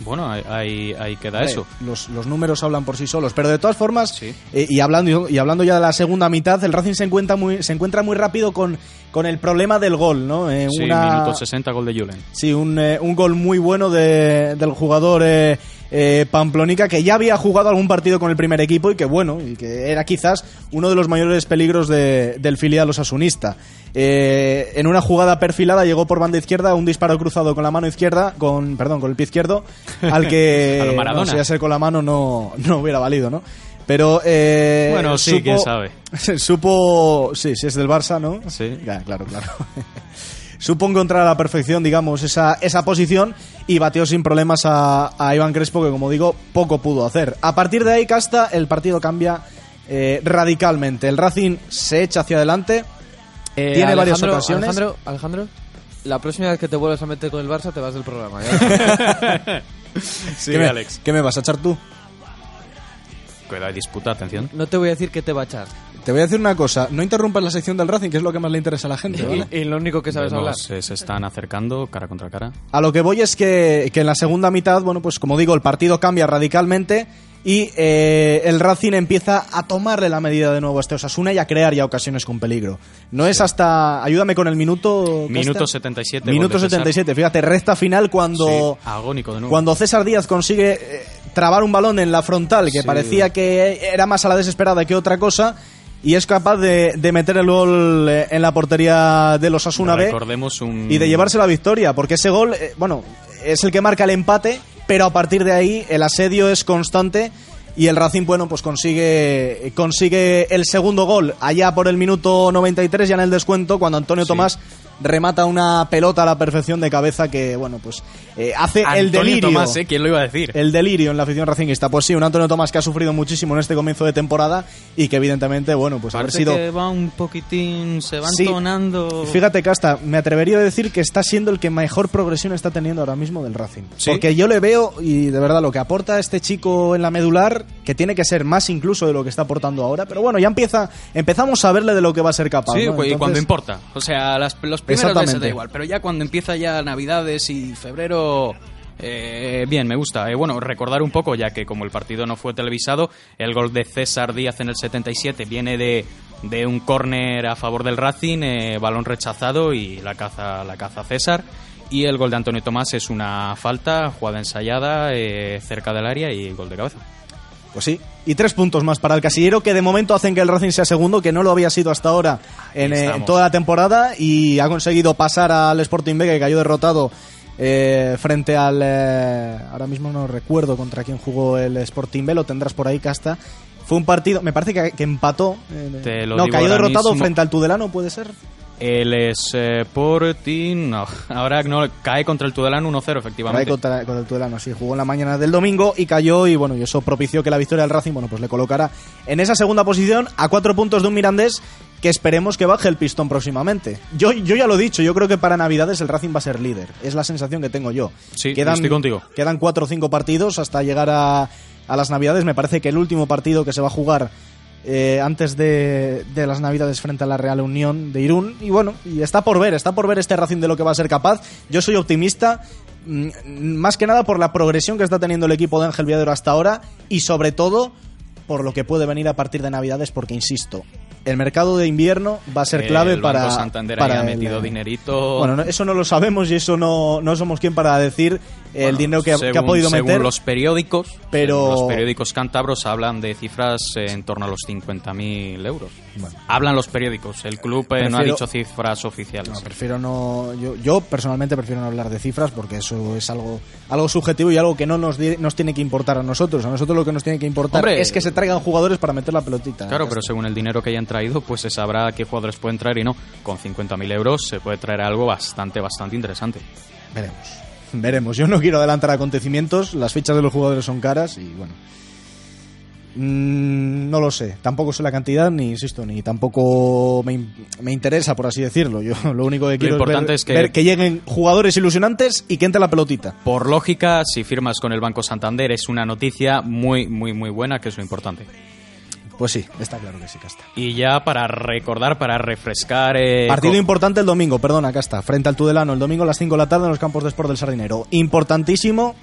S1: Bueno, ahí, ahí, queda eso.
S4: Los, los números hablan por sí solos. Pero de todas formas,
S1: Sí.
S4: eh, y, hablando, y hablando ya de la segunda mitad, el Racing se encuentra muy, se encuentra muy rápido con, con el problema del gol, ¿no? Eh,
S1: Sí,
S4: una-
S1: minuto 60, gol de Julen.
S4: Sí, un, eh, un gol muy bueno de- del jugador eh, Pamplonica que ya había jugado algún partido con el primer equipo y que bueno, y que era quizás uno de los mayores peligros de- del filial osasunista. Eh, en una jugada perfilada llegó por banda izquierda un disparo cruzado con la mano izquierda, con perdón, con el pie izquierdo, al que
S1: A
S4: no, si iba a ser con la mano no, no hubiera valido, ¿no? Pero eh,
S1: Bueno, sí,
S4: supo-
S1: quién sabe.
S4: supo, sí, si es del Barça, ¿no?
S1: Sí.
S4: Ya, claro, claro. Supo encontrar a la perfección, digamos, esa, esa posición y batió sin problemas a, a Iván Crespo, que como digo, poco pudo hacer. A partir de ahí, Casta, el partido cambia eh, radicalmente. El Racing se echa hacia adelante,
S5: Eh,
S4: tiene varias ocasiones.
S5: Alejandro, Alejandro, la próxima vez que te vuelvas a meter con el Barça te vas del programa. ¿ya?
S1: Sí,
S4: ¿Qué, me,
S1: Alex.
S4: qué me vas a echar tú?
S1: Cuidado, hay disputa, atención.
S5: no te voy a decir que te va a echar.
S4: Te voy a decir una cosa, no interrumpas la sección del Racing, que es lo que más le interesa a la gente, ¿vale?
S5: Y lo único que sabes hablar.
S1: Vemos, eh, se están acercando cara contra cara.
S4: A lo que voy es que, que en la segunda mitad, bueno, pues como digo, el partido cambia radicalmente y eh, el Racing empieza a tomarle la medida de nuevo a este Osasuna y a crear ya ocasiones con peligro. No es hasta, ayúdame con el minuto.
S1: Minuto 77. gol
S4: Minuto
S1: de César.
S4: 77, fíjate, recta final cuando,
S1: Sí, agónico de nuevo.
S4: cuando César Díaz consigue eh, trabar un balón en la frontal que
S1: Sí.
S4: parecía que era más a la desesperada que otra cosa y es capaz de, de meter el gol eh, en la portería de los Asuna B
S1: un...
S4: y de llevarse la victoria, porque ese gol, eh, bueno, es el que marca el empate, pero a partir de ahí el asedio es constante y el Racing, bueno, pues consigue, consigue el segundo gol allá por el minuto 93, ya en el descuento, cuando Antonio
S1: Sí.
S4: Tomás remata una pelota a la perfección de cabeza que, bueno, pues eh, hace el
S1: Antonio
S4: delirio.
S1: Tomás, ¿eh? ¿Quién lo iba a decir?
S4: El delirio en la afición racinguista. Pues sí, un Antonio Tomás que ha sufrido muchísimo en este comienzo de temporada y que evidentemente, bueno, pues haber
S1: Parece
S4: sido...
S1: que va un poquitín, se va
S4: Sí.
S1: entonando...
S4: Fíjate, Casta, me atrevería a decir que está siendo el que mejor progresión está teniendo ahora mismo del Racing.
S1: ¿Sí?
S4: Porque yo le veo, y de verdad, lo que aporta este chico en la medular, que tiene que ser más incluso de lo que está aportando ahora, pero bueno, ya empieza, empezamos a verle de lo que va a ser capaz.
S1: Sí,
S4: ¿no?
S1: y cuando importa. O sea, las- los primeros meses da igual, pero ya cuando empieza ya Navidades y febrero... eh, bien, me gusta. Eh, bueno, recordar un poco, ya que como el partido no fue televisado, el gol de César Díaz en el 77 viene de, de un córner a favor del Racing, eh, balón rechazado y la caza, la caza César. Y el gol de Antonio Tomás es una falta, jugada ensayada eh, cerca del área y gol de cabeza.
S4: Pues sí. Y tres puntos más para el casillero que de momento hacen que el Racing sea segundo, que no lo había sido hasta ahora en, eh, toda la temporada y ha conseguido pasar al Sporting B que cayó derrotado eh, frente al... eh, ahora mismo no recuerdo contra quién jugó el Sporting B, lo tendrás por ahí, Casta. Fue un partido, me parece que, que empató. eh,
S1: Te lo
S4: no, cayó derrotado
S1: mismo.
S4: frente al Tudelano, ¿puede ser?
S1: El Sporting... No, ahora no, cae contra el Tudelano 1-0,
S4: Por ahí
S1: efectivamente.
S4: contra, con el Tudelano, sí, jugó en la mañana del domingo y cayó y bueno, y eso propició que la victoria del Racing, bueno, pues le colocara en esa segunda posición a cuatro puntos de un Mirandés que esperemos que baje el pistón próximamente. Yo, yo ya lo he dicho, yo creo que para Navidades el Racing va a ser líder, es la sensación que tengo yo.
S1: Sí, estoy contigo.
S4: Quedan cuatro o cinco partidos hasta llegar a, a las Navidades, me parece que el último partido que se va a jugar eh, antes de, de las Navidades frente a la Real Unión de Irún. Y bueno, y está por ver, está por ver este Racing de lo que va a ser capaz. Yo soy optimista, mm, más que nada por la progresión que está teniendo el equipo de Ángel Viadero hasta ahora y sobre todo por lo que puede venir a partir de Navidades, porque insisto, el mercado de invierno va a ser clave
S1: el Banco
S4: para.
S1: Santander
S4: para el,
S1: metido dinerito.
S4: Bueno, no- eso no lo sabemos y eso no, no somos quien para decir el dinero que, ha- que ha
S1: según-
S4: podido
S1: según
S4: meter.
S1: los periódicos,
S4: pero-
S1: según los periódicos cántabros hablan de cifras en torno a los 50.000 euros. Hablan los periódicos, el club eh, no ha dicho cifras oficiales.
S4: No, prefiero no. Yo, yo personalmente prefiero no hablar de cifras porque eso es algo, algo subjetivo y algo que no nos, nos tiene que importar a nosotros. A nosotros lo que nos tiene que importar
S1: Hombre.
S4: es que se traigan jugadores para meter la pelotita.
S1: Claro, pero según el dinero que hayan traído, pues se sabrá qué jugadores pueden traer y no. Con 50.000 euros se puede traer algo bastante, bastante interesante.
S4: Veremos. Veremos. Yo no quiero adelantar acontecimientos. Las fichas de los jugadores son caras y bueno. Mm, no lo sé. Tampoco sé la cantidad, ni insisto, ni tampoco me, in- me interesa, por así decirlo. Yo lo único que quiero
S1: importante
S4: ver,
S1: es que-
S4: ver que lleguen jugadores ilusionantes y que entre la pelotita.
S1: Por lógica, si firmas con el Banco Santander es una noticia muy, muy, muy buena, que es lo importante.
S4: Pues sí, está claro que sí está.
S1: Y ya para recordar, para refrescar... eh,
S4: Partido importante el domingo, perdón, acá está. Frente al Tudelano, el domingo a las 5 de la tarde en los campos de Sport del Sardinero. Importantísimo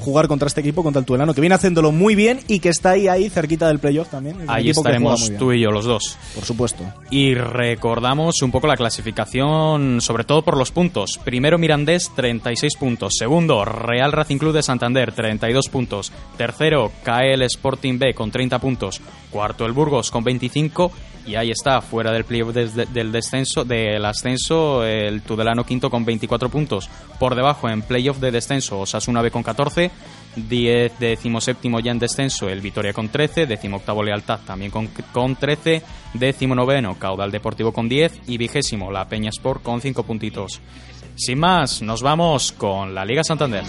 S4: jugar contra este equipo, contra el Tudelano, que viene haciéndolo muy bien y que está ahí, ahí, cerquita del playoff también. Es
S1: Ahí estaremos tú y yo los dos.
S4: Por supuesto.
S1: Y recordamos un poco la clasificación, sobre todo por los puntos. Primero Mirandés, 36 puntos. Segundo, Real Racing Club de Santander, 32 puntos. Tercero, cae el Sporting B con 30 puntos. Cuarto, el Burgos con 25. Y ahí está, fuera del playoff del descenso, del ascenso, el Tudelano quinto con 24 puntos. Por debajo, en playoff de descenso, Osasuna B con 14. 10 décimo séptimo ya en descenso el Vitoria con 13, décimo octavo Lealtad también con, con 13, décimo noveno Caudal Deportivo con 10 y vigésimo la Peña Sport con 5 puntitos. Sin más, nos vamos con la Liga Santander.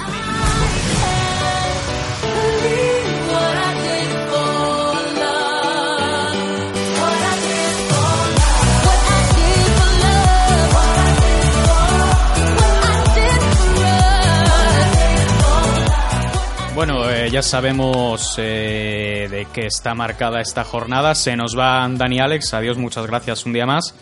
S1: Bueno, eh, ya sabemos eh, de qué está marcada esta jornada. Se nos van Dani y Alex. Adiós, muchas gracias un día más.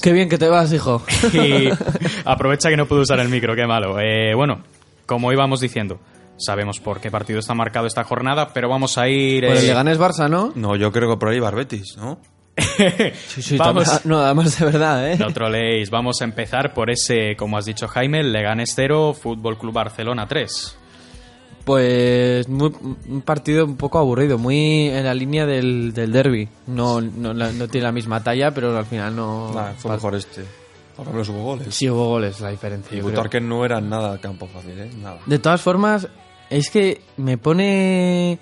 S5: Qué bien que te vas, hijo.
S1: Y aprovecha que no puedo usar el micro, qué malo. Eh, bueno, como íbamos diciendo, sabemos por qué partido está marcado esta jornada, pero vamos a ir...
S5: Por el
S1: eh,
S5: Leganés Barça, ¿no?
S3: No, yo creo que por ahí Barbetis, ¿no?
S5: Sí, sí,
S1: Vamos.
S5: No, además de verdad, ¿eh?
S1: No troleéis, vamos a empezar por ese, como has dicho Jaime, Leganés 0, Fútbol Club Barcelona 3.
S5: Pues muy- un partido un poco aburrido, muy en la línea del, del derby. No, no, no tiene la misma talla, pero al final no...
S3: Nah, fue mejor este. Por lo menos hubo goles.
S5: Sí hubo goles, la diferencia.
S3: Y. Butarque no era nada campo fácil, ¿eh? Nada.
S5: De todas formas, es que me pone...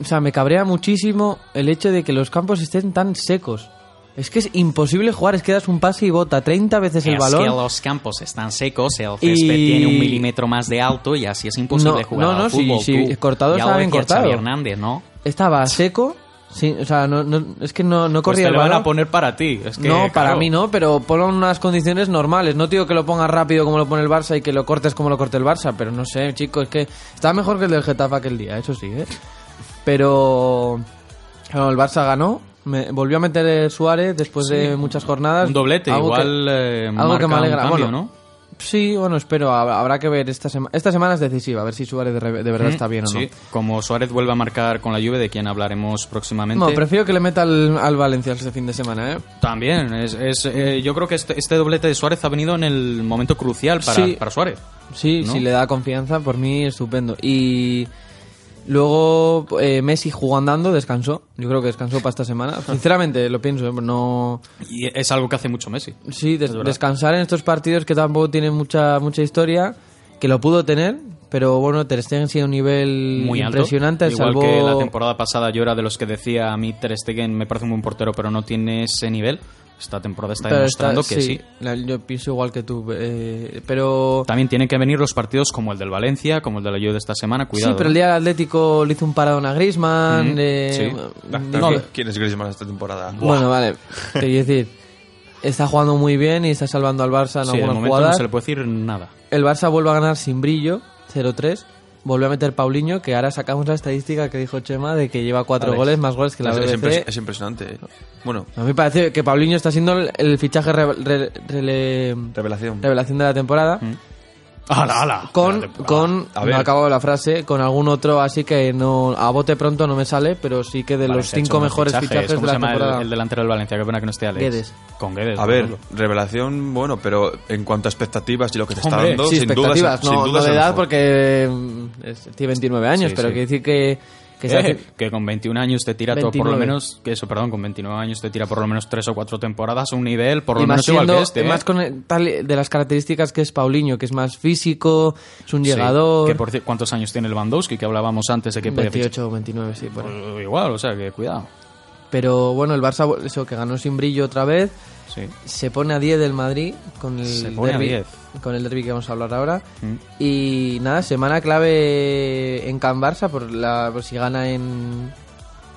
S5: O sea, me cabrea muchísimo el hecho de que los campos estén tan secos. Es que es imposible jugar, es que das un pase y bota 30 veces el
S1: es
S5: balón.
S1: que los campos están secos, el
S5: Y-
S1: césped tiene un milímetro más de alto y así es imposible
S5: No,
S1: jugar
S5: no,
S1: al
S5: no, sí,
S1: fútbol.
S5: sí,
S1: tú.
S5: cortado estaba cortado.
S1: Hernández, ¿no?
S5: Estaba seco, sí, o sea, no, no- es que no, no
S1: Pues
S5: corría
S1: te
S5: el
S1: lo van a poner para ti. Es que,
S5: no, para mí no, pero ponlo en unas condiciones normales. No digo que lo pongas rápido como lo pone el Barça y que lo cortes como lo corte el Barça, pero no sé, chicos, es que está mejor que el del Getafe aquel día, eso sí, ¿eh? Pero bueno, el Barça ganó, me- volvió a meter eh, Suárez después de muchas jornadas.
S1: Un doblete,
S5: Algo
S1: igual
S5: que-
S1: eh,
S5: algo que me alegra.
S1: cambio,
S5: Bueno,
S1: ¿no?
S5: Sí, bueno, espero, hab- habrá que ver esta semana. Esta semana es decisiva, a ver si Suárez de, de verdad está bien o no.
S1: Sí, como Suárez vuelve a marcar con la Juve, de quien hablaremos próximamente.
S5: No, prefiero que le meta al, al Valencia este fin de semana, ¿eh?
S1: También, es, es, eh, yo creo que este, este doblete de Suárez ha venido en el momento crucial para,
S5: Sí.
S1: para Suárez.
S5: Sí,
S1: ¿No?
S5: si le da confianza, por mí estupendo. Y luego eh, Messi jugó andando, descansó. Yo creo que descansó para esta semana. Sinceramente, lo pienso, ¿eh? no...
S1: Y es algo que hace mucho Messi.
S5: Sí, des- descansar en estos partidos que tampoco tienen mucha mucha historia, que lo pudo tener, pero bueno, Ter Stegen a un nivel
S1: Muy alto.
S5: impresionante.
S1: Igual
S5: salvó-
S1: que la temporada pasada yo era de los que decía a mí Ter Stegen me parece un buen portero, pero no tiene ese nivel. Esta temporada está
S5: pero
S1: demostrando
S5: está-
S1: que sí.
S5: yo pienso igual que tú, eh, pero...
S1: También tienen que venir los partidos como el del Valencia, como el de la Juve de esta semana. Cuidado.
S5: Sí, pero el día del Atlético le hizo un paradón a Griezmann.
S1: Mm,
S5: eh,
S1: sí.
S3: No, ¿Quién es Griezmann esta temporada?
S5: Bueno, vale. Te quiero decir, está jugando muy bien y está salvando al Barça en
S1: Sí, de
S5: algunas
S1: momento
S5: jugadas.
S1: no se le puede decir nada.
S5: El Barça vuelve a ganar sin brillo, 0-3. Volvió a meter Paulinho, que ahora sacamos la estadística que dijo Chema de que lleva cuatro
S3: Alex.
S5: goles, más goles que la
S3: es, es
S5: BBC.
S3: impres- es impresionante. ¿eh? Bueno,
S5: A mí me parece que Paulinho está siendo el, el fichaje re- re- rele-
S3: revelación.
S5: revelación de la temporada.
S1: Mm. ¡Hala, hala!
S5: Con,
S1: Espérate,
S5: con
S3: a
S5: no
S3: ver.
S5: he acabado la frase, con algún otro así que no a bote pronto no me sale, pero sí que de
S1: Vale,
S5: los cinco mejores fichajes,
S1: ¿Cómo
S5: de
S1: se
S5: la
S1: el,
S5: temporada.
S1: el delantero del Valencia? Qué pena que no esté Alex.
S5: Guedes.
S1: Con Guedes.
S3: A ver,
S1: ejemplo.
S3: revelación, bueno, pero en cuanto a expectativas y lo que te está
S1: Hombre,
S3: dando,
S5: sí,
S3: sin
S5: expectativas,
S3: sin
S5: no, no de edad
S3: mejor.
S5: porque mm, es- tiene 29 años,
S1: Sí,
S5: pero
S1: sí.
S5: quiere decir que, que
S1: Eh,
S5: hace-
S1: que con 21 años te tira todo por lo
S5: 29.
S1: menos, que eso, perdón, con 29 años te tira por lo menos 3 o 4 temporadas a un nivel por lo
S5: y
S1: menos igual
S5: siendo-
S1: que este. ¿eh?
S5: más con el- tal de las características que es Paulinho, que es más físico, es un
S1: Sí,
S5: llegador.
S1: que por ¿Cuántos años tiene Lewandowski? Que hablábamos antes de que podía
S5: 28 o 29, sí?
S1: Pues igual, o sea, que cuidado.
S5: Pero bueno, el Barça, eso que ganó sin brillo otra vez,
S1: Sí.
S5: se pone a 10 del Madrid con el
S1: 10.
S5: con el que vamos a hablar ahora.
S1: Mm.
S5: Y nada, semana clave en Can Barça por la por si gana en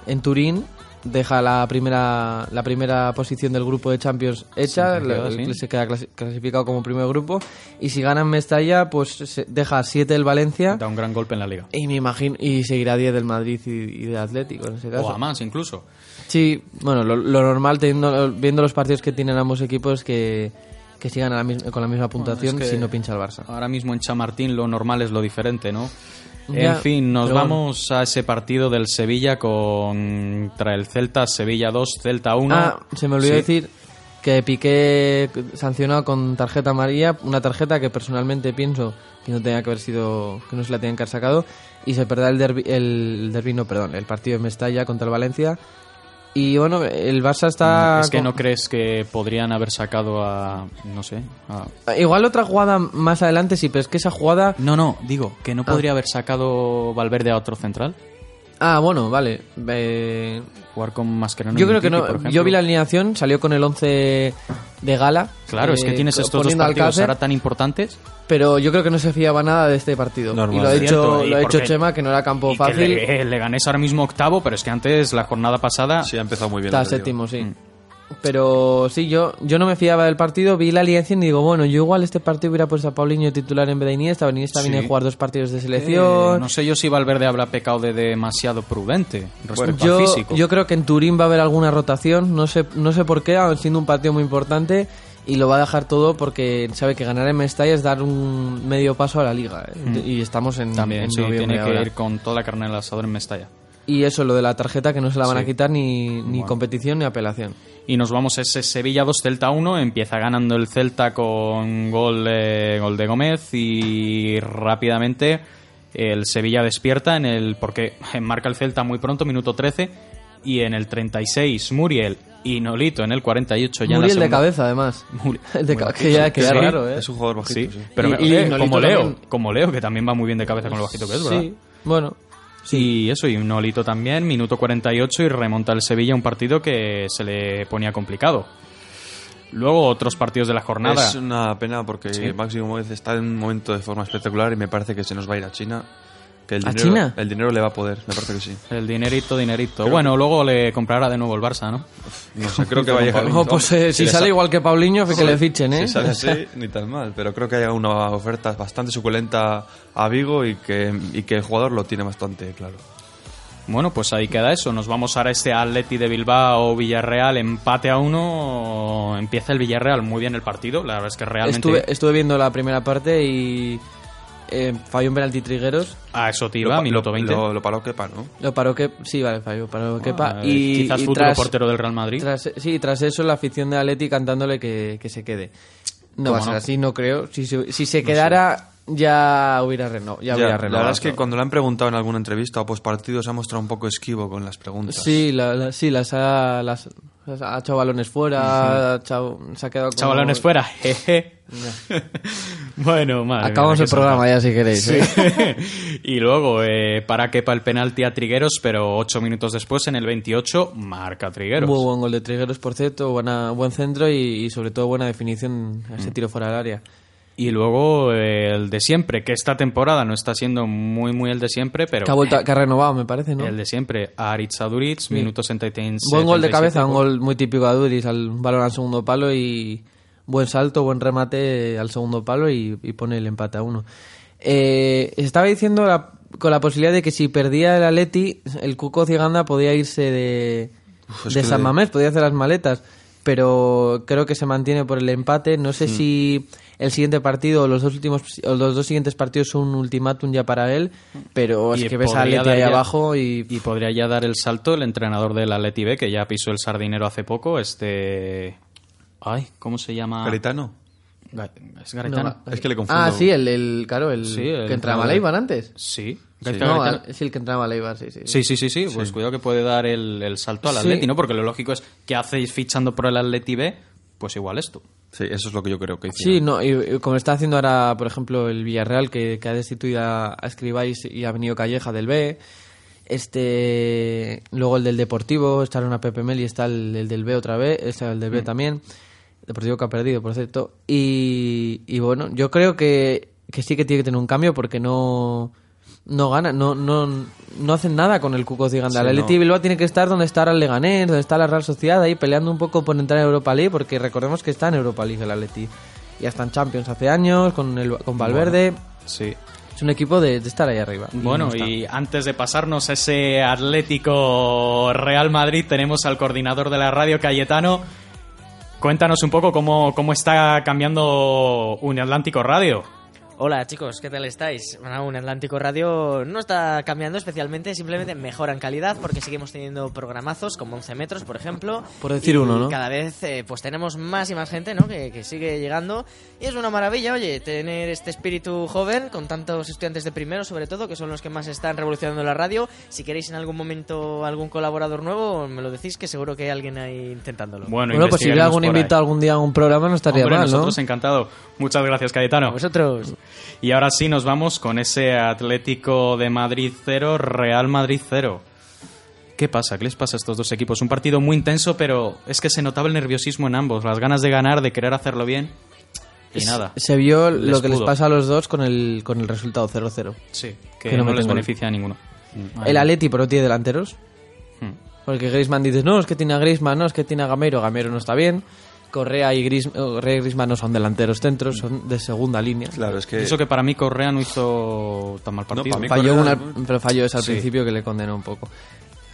S5: en Turín deja la primera la primera posición del grupo de Champions hecha,
S1: Sí, se queda
S5: se clasificado como primer grupo y si gana en Mestalla pues se deja 7 el Valencia
S1: Da un gran golpe en la liga.
S5: y me imagino y seguirá a 10 del Madrid y, y del Atlético en ese caso.
S1: O a más, incluso.
S5: Sí, bueno, lo, lo normal teniendo, viendo los partidos que tienen ambos equipos es que, que sigan a la mis- con la misma puntuación
S1: es que-
S5: si no pincha el Barça.
S1: Ahora mismo en Chamartín lo normal es lo diferente, ¿no?
S5: Ya,
S1: en fin, nos vamos a ese partido del Sevilla contra el Celta, Sevilla 2, Celta 1.
S5: Ah, se me olvidó
S1: Sí.
S5: decir que Piqué sancionado con tarjeta amarilla, una tarjeta que personalmente pienso que no tenía que haber sido, que no se la tenían que haber sacado, y se perderá el derbi, el, derbi, no, perdón, el partido de Mestalla contra el Valencia. Y bueno, el Barça está...
S1: Es que no crees que podrían haber sacado a. No sé. a-
S5: Igual otra jugada más adelante sí, pero es que esa jugada...
S1: No, no, digo, que no
S5: Ah.
S1: podría haber sacado Valverde a otro central.
S5: Ah, bueno, vale. Eh,
S1: Jugar con Mascherano.
S5: Yo creo que no. Yo vi la alineación, salió con el 11 de gala.
S1: Claro, es que
S5: eh,
S1: tienes estos dos partidos
S5: Alcácer,
S1: ahora tan importantes.
S5: Pero yo creo que no se fiaba nada de este partido.
S3: Normal.
S5: Y lo ha dicho, lo ha dicho Chema, que no era campo
S1: y que
S5: fácil.
S1: le, le ahora mismo octavo, pero es que antes, la jornada pasada.
S3: Sí, ha empezado muy bien.
S5: Está séptimo, sí.
S1: Mm.
S5: Pero sí, yo, yo no me fiaba del partido, vi la alineación y digo, bueno, yo igual este partido hubiera puesto a Paulinho titular en vez de Iniesta. Iniesta
S1: Sí.
S5: viene a jugar dos partidos de
S1: Eh,
S5: selección.
S1: no sé yo si Valverde habrá pecado de demasiado prudente respecto
S5: yo,
S1: al físico.
S5: yo creo que en Turín va a haber alguna rotación, no sé, no sé por qué, siendo un partido muy importante y lo va a dejar todo porque sabe que ganar en Mestalla es dar un medio paso a la liga ¿eh? y estamos en,
S1: También,
S5: en
S1: sí,
S5: noviembre
S1: tiene que
S5: ahora.
S1: ir con toda la carne en el asador en Mestalla.
S5: Y eso, lo de la tarjeta que no se la van
S1: Sí.
S5: a quitar ni, ni
S1: Bueno.
S5: competición ni apelación.
S1: Y nos vamos a ese Sevilla 2, Celta 1. Empieza ganando el Celta con gol de, gol de Gómez y rápidamente el Sevilla despierta en el porque marca el Celta muy pronto, minuto 13. Y en el 36 Muriel y Nolito en el 48 ya en la
S5: Muriel de cabeza, además.
S1: Muri-
S5: El de
S1: muy
S5: ca-
S1: bajito.
S5: que ya, que ya
S1: Sí,
S5: raro, ¿eh?
S3: Es un jugador bajito,
S1: Sí,
S3: sí.
S1: pero
S5: Y- y
S1: eh, como Leo,
S5: también.
S1: como Leo, que también va muy bien de cabeza con lo bajito que es, ¿verdad?
S5: Sí, bueno.
S1: Y eso, y Nolito también, minuto 48 y remonta el Sevilla un partido que se le ponía complicado. Luego otros partidos de la jornada.
S3: Es una pena porque
S1: Sí.
S3: Máximo Gómez está en un momento de forma espectacular y me parece que se nos va a ir a China. Que el
S5: ¿A
S3: dinero,
S5: China?
S3: El dinero le va a poder, me parece que sí.
S1: El dinerito, dinerito. bueno, luego le comprará de nuevo el Barça, ¿no?
S3: No sé, creo que va a llegar.
S5: Oh, pues eh, si
S3: le
S5: sale
S3: sa-
S5: igual que Paulinho, que le fichen, ¿eh?
S3: Si sale así, ni tan mal. Pero creo que hay una oferta bastante suculenta a Vigo y que, y que el jugador lo tiene bastante claro.
S1: Bueno, pues ahí queda eso. Nos vamos ahora a este Atleti de Bilbao, Villarreal, empate a uno. Empieza el Villarreal muy bien el partido. La verdad es que realmente.
S5: Estuve, estuve viendo la primera parte y eh, falló un penalti Trigueros.
S1: A eso te iba,
S3: Lo-
S1: minuto
S3: lo,
S1: 20.
S3: Lo, lo paró Kepa, ¿no?
S5: Lo paró que sí, vale, falló, paró Kepa.
S1: Ah,
S5: y,
S1: quizás
S5: y
S1: futuro
S5: tras,
S1: portero del Real Madrid.
S5: tras- sí, tras eso la afición de Atleti cantándole que, que se quede. No
S1: ¿Cómo
S5: va a ser
S1: no?
S5: así, no creo. Si, se- si se quedara ya hubiera renovado. Ya,
S3: Ya,
S5: hubiera
S3: la verdad es que cuando le han preguntado en alguna entrevista o postpartido se ha mostrado un poco esquivo con las preguntas.
S5: Sí, la, la- sí, las ha, las, ha echado balones fuera, ha echado- se ha quedado como...
S1: Chavalones fuera, jeje. bueno, madre
S5: Acabamos
S1: mía,
S5: el programa ya si queréis. ¿eh?
S1: Sí. y luego eh, para quepa el penalti a Trigueros, pero ocho minutos después, en el 28, marca Trigueros.
S5: Muy buen gol de Trigueros, por cierto, buena, buen centro y, y sobre todo buena definición a
S1: Mm.
S5: ese tiro fuera del área.
S1: Y luego eh, el de siempre, que esta temporada no está siendo muy, muy el de siempre, pero
S5: Que ha, vuelto, a- que ha renovado, me parece, ¿no?
S1: el de siempre, Aritz Aduriz, minuto 76.
S5: Buen gol de
S1: 77,
S5: cabeza, un gol muy típico de Aduris, al balón al segundo palo y buen salto, buen remate al segundo palo y, y pone el empate a uno. Eh, estaba diciendo la- con la posibilidad de que si perdía el Atleti, el Cuco Ciganda podía irse de, San Mamés, podía hacer las maletas. pero creo que se mantiene por el empate. No sé si el siguiente partido o los dos últimos o los dos siguientes partidos son un ultimátum ya para él, pero es que ves a Atleti ahí
S1: ya-
S5: abajo y,
S1: Y podría ya dar el salto el entrenador del Atleti B, que ya pisó el sardinero hace poco, este... Ay, ¿cómo se llama?
S3: Garitano.
S1: Ga- ¿Es Garitano?
S3: Es que le confundo.
S5: Ah, sí, el, el claro, el,
S1: Sí, el
S5: que entraba a Leibar antes.
S1: Sí.
S5: No,
S1: Garitano.
S5: sí, el que entraba a Leibar, sí, sí.
S1: Sí, sí, sí, sí. Pues cuidado que puede dar el, el salto al
S5: Sí.
S1: Atleti, ¿no? Porque lo lógico es que hacéis fichando por el Atleti B, pues igual esto.
S3: Sí, eso es lo que yo creo que hizo.
S5: Sí, no, y, y como está haciendo ahora, por ejemplo, el Villarreal, que, que ha destituido a, a Escribáis y ha venido Calleja del B. Este, luego el del Deportivo, está una Pepe Mel y está el, el del B otra vez, está el del B también. Deportivo que ha perdido, por cierto. Y, y bueno, yo creo que, que sí que tiene que tener un cambio porque no, no gana, no, no, no hacen nada con el Cuco Ciganda.
S3: Sí,
S5: el
S3: no.
S5: Atleti Bilbao tiene que estar donde está el Leganés, donde está la Real Sociedad, ahí peleando un poco por entrar en Europa League, porque recordemos que está en Europa League el Atleti. Ya está en Champions hace años, con, el, con Valverde.
S1: Sí.
S5: Es un equipo de, de estar ahí arriba.
S1: Bueno,
S5: no
S1: y antes de pasarnos a ese Atlético Real Madrid, tenemos al coordinador de la radio, Cayetano. Cuéntanos un poco cómo, cómo está cambiando Atlántico Radio.
S9: Hola chicos, ¿qué tal estáis? Bueno, un Atlántico Radio no está cambiando especialmente, simplemente mejora en calidad porque seguimos teniendo programazos como 11 metros, por ejemplo.
S5: Por decir
S9: y
S5: uno, ¿no?
S9: Cada vez eh, pues tenemos más y más gente ¿no? que, que sigue llegando y es una maravilla, oye, tener este espíritu joven con tantos estudiantes de primero sobre todo, que son los que más están revolucionando la radio. Si queréis en algún momento algún colaborador nuevo, me lo decís que seguro que hay alguien ahí intentándolo.
S1: Bueno,
S5: Bueno, pues si hubiera algún invitado algún día a un programa no estaría
S1: Hombre,
S5: mal, ¿no?
S1: nosotros encantado. Muchas gracias, Cayetano.
S9: A vosotros.
S1: Y ahora sí nos vamos con ese Atlético de Madrid 0, Real Madrid 0. ¿Qué pasa? ¿Qué les pasa a estos dos equipos? Un partido muy intenso, pero es que se notaba el nerviosismo en ambos, las ganas de ganar, de querer hacerlo bien. Y nada.
S5: Se vio lo que les pasa a los dos con el, con el resultado 0-0.
S1: Sí, que,
S5: Que no
S1: no, les beneficia a ninguno.
S5: El Atleti, pero no tiene delanteros.
S1: Hmm.
S5: Porque Griezmann dices, no, es que tiene a Griezmann, no, es que tiene a Gamero. Gamero no está bien. Correa y Griezmann no son delanteros centros, son de segunda línea.
S3: Claro, es
S1: Y
S3: que.
S1: Eso que para mí Correa no hizo tan mal partido.
S3: para mí
S5: Falló
S3: Correa
S5: una-
S3: es-
S5: pero falló ese al
S1: Sí.
S5: principio que le condenó un poco.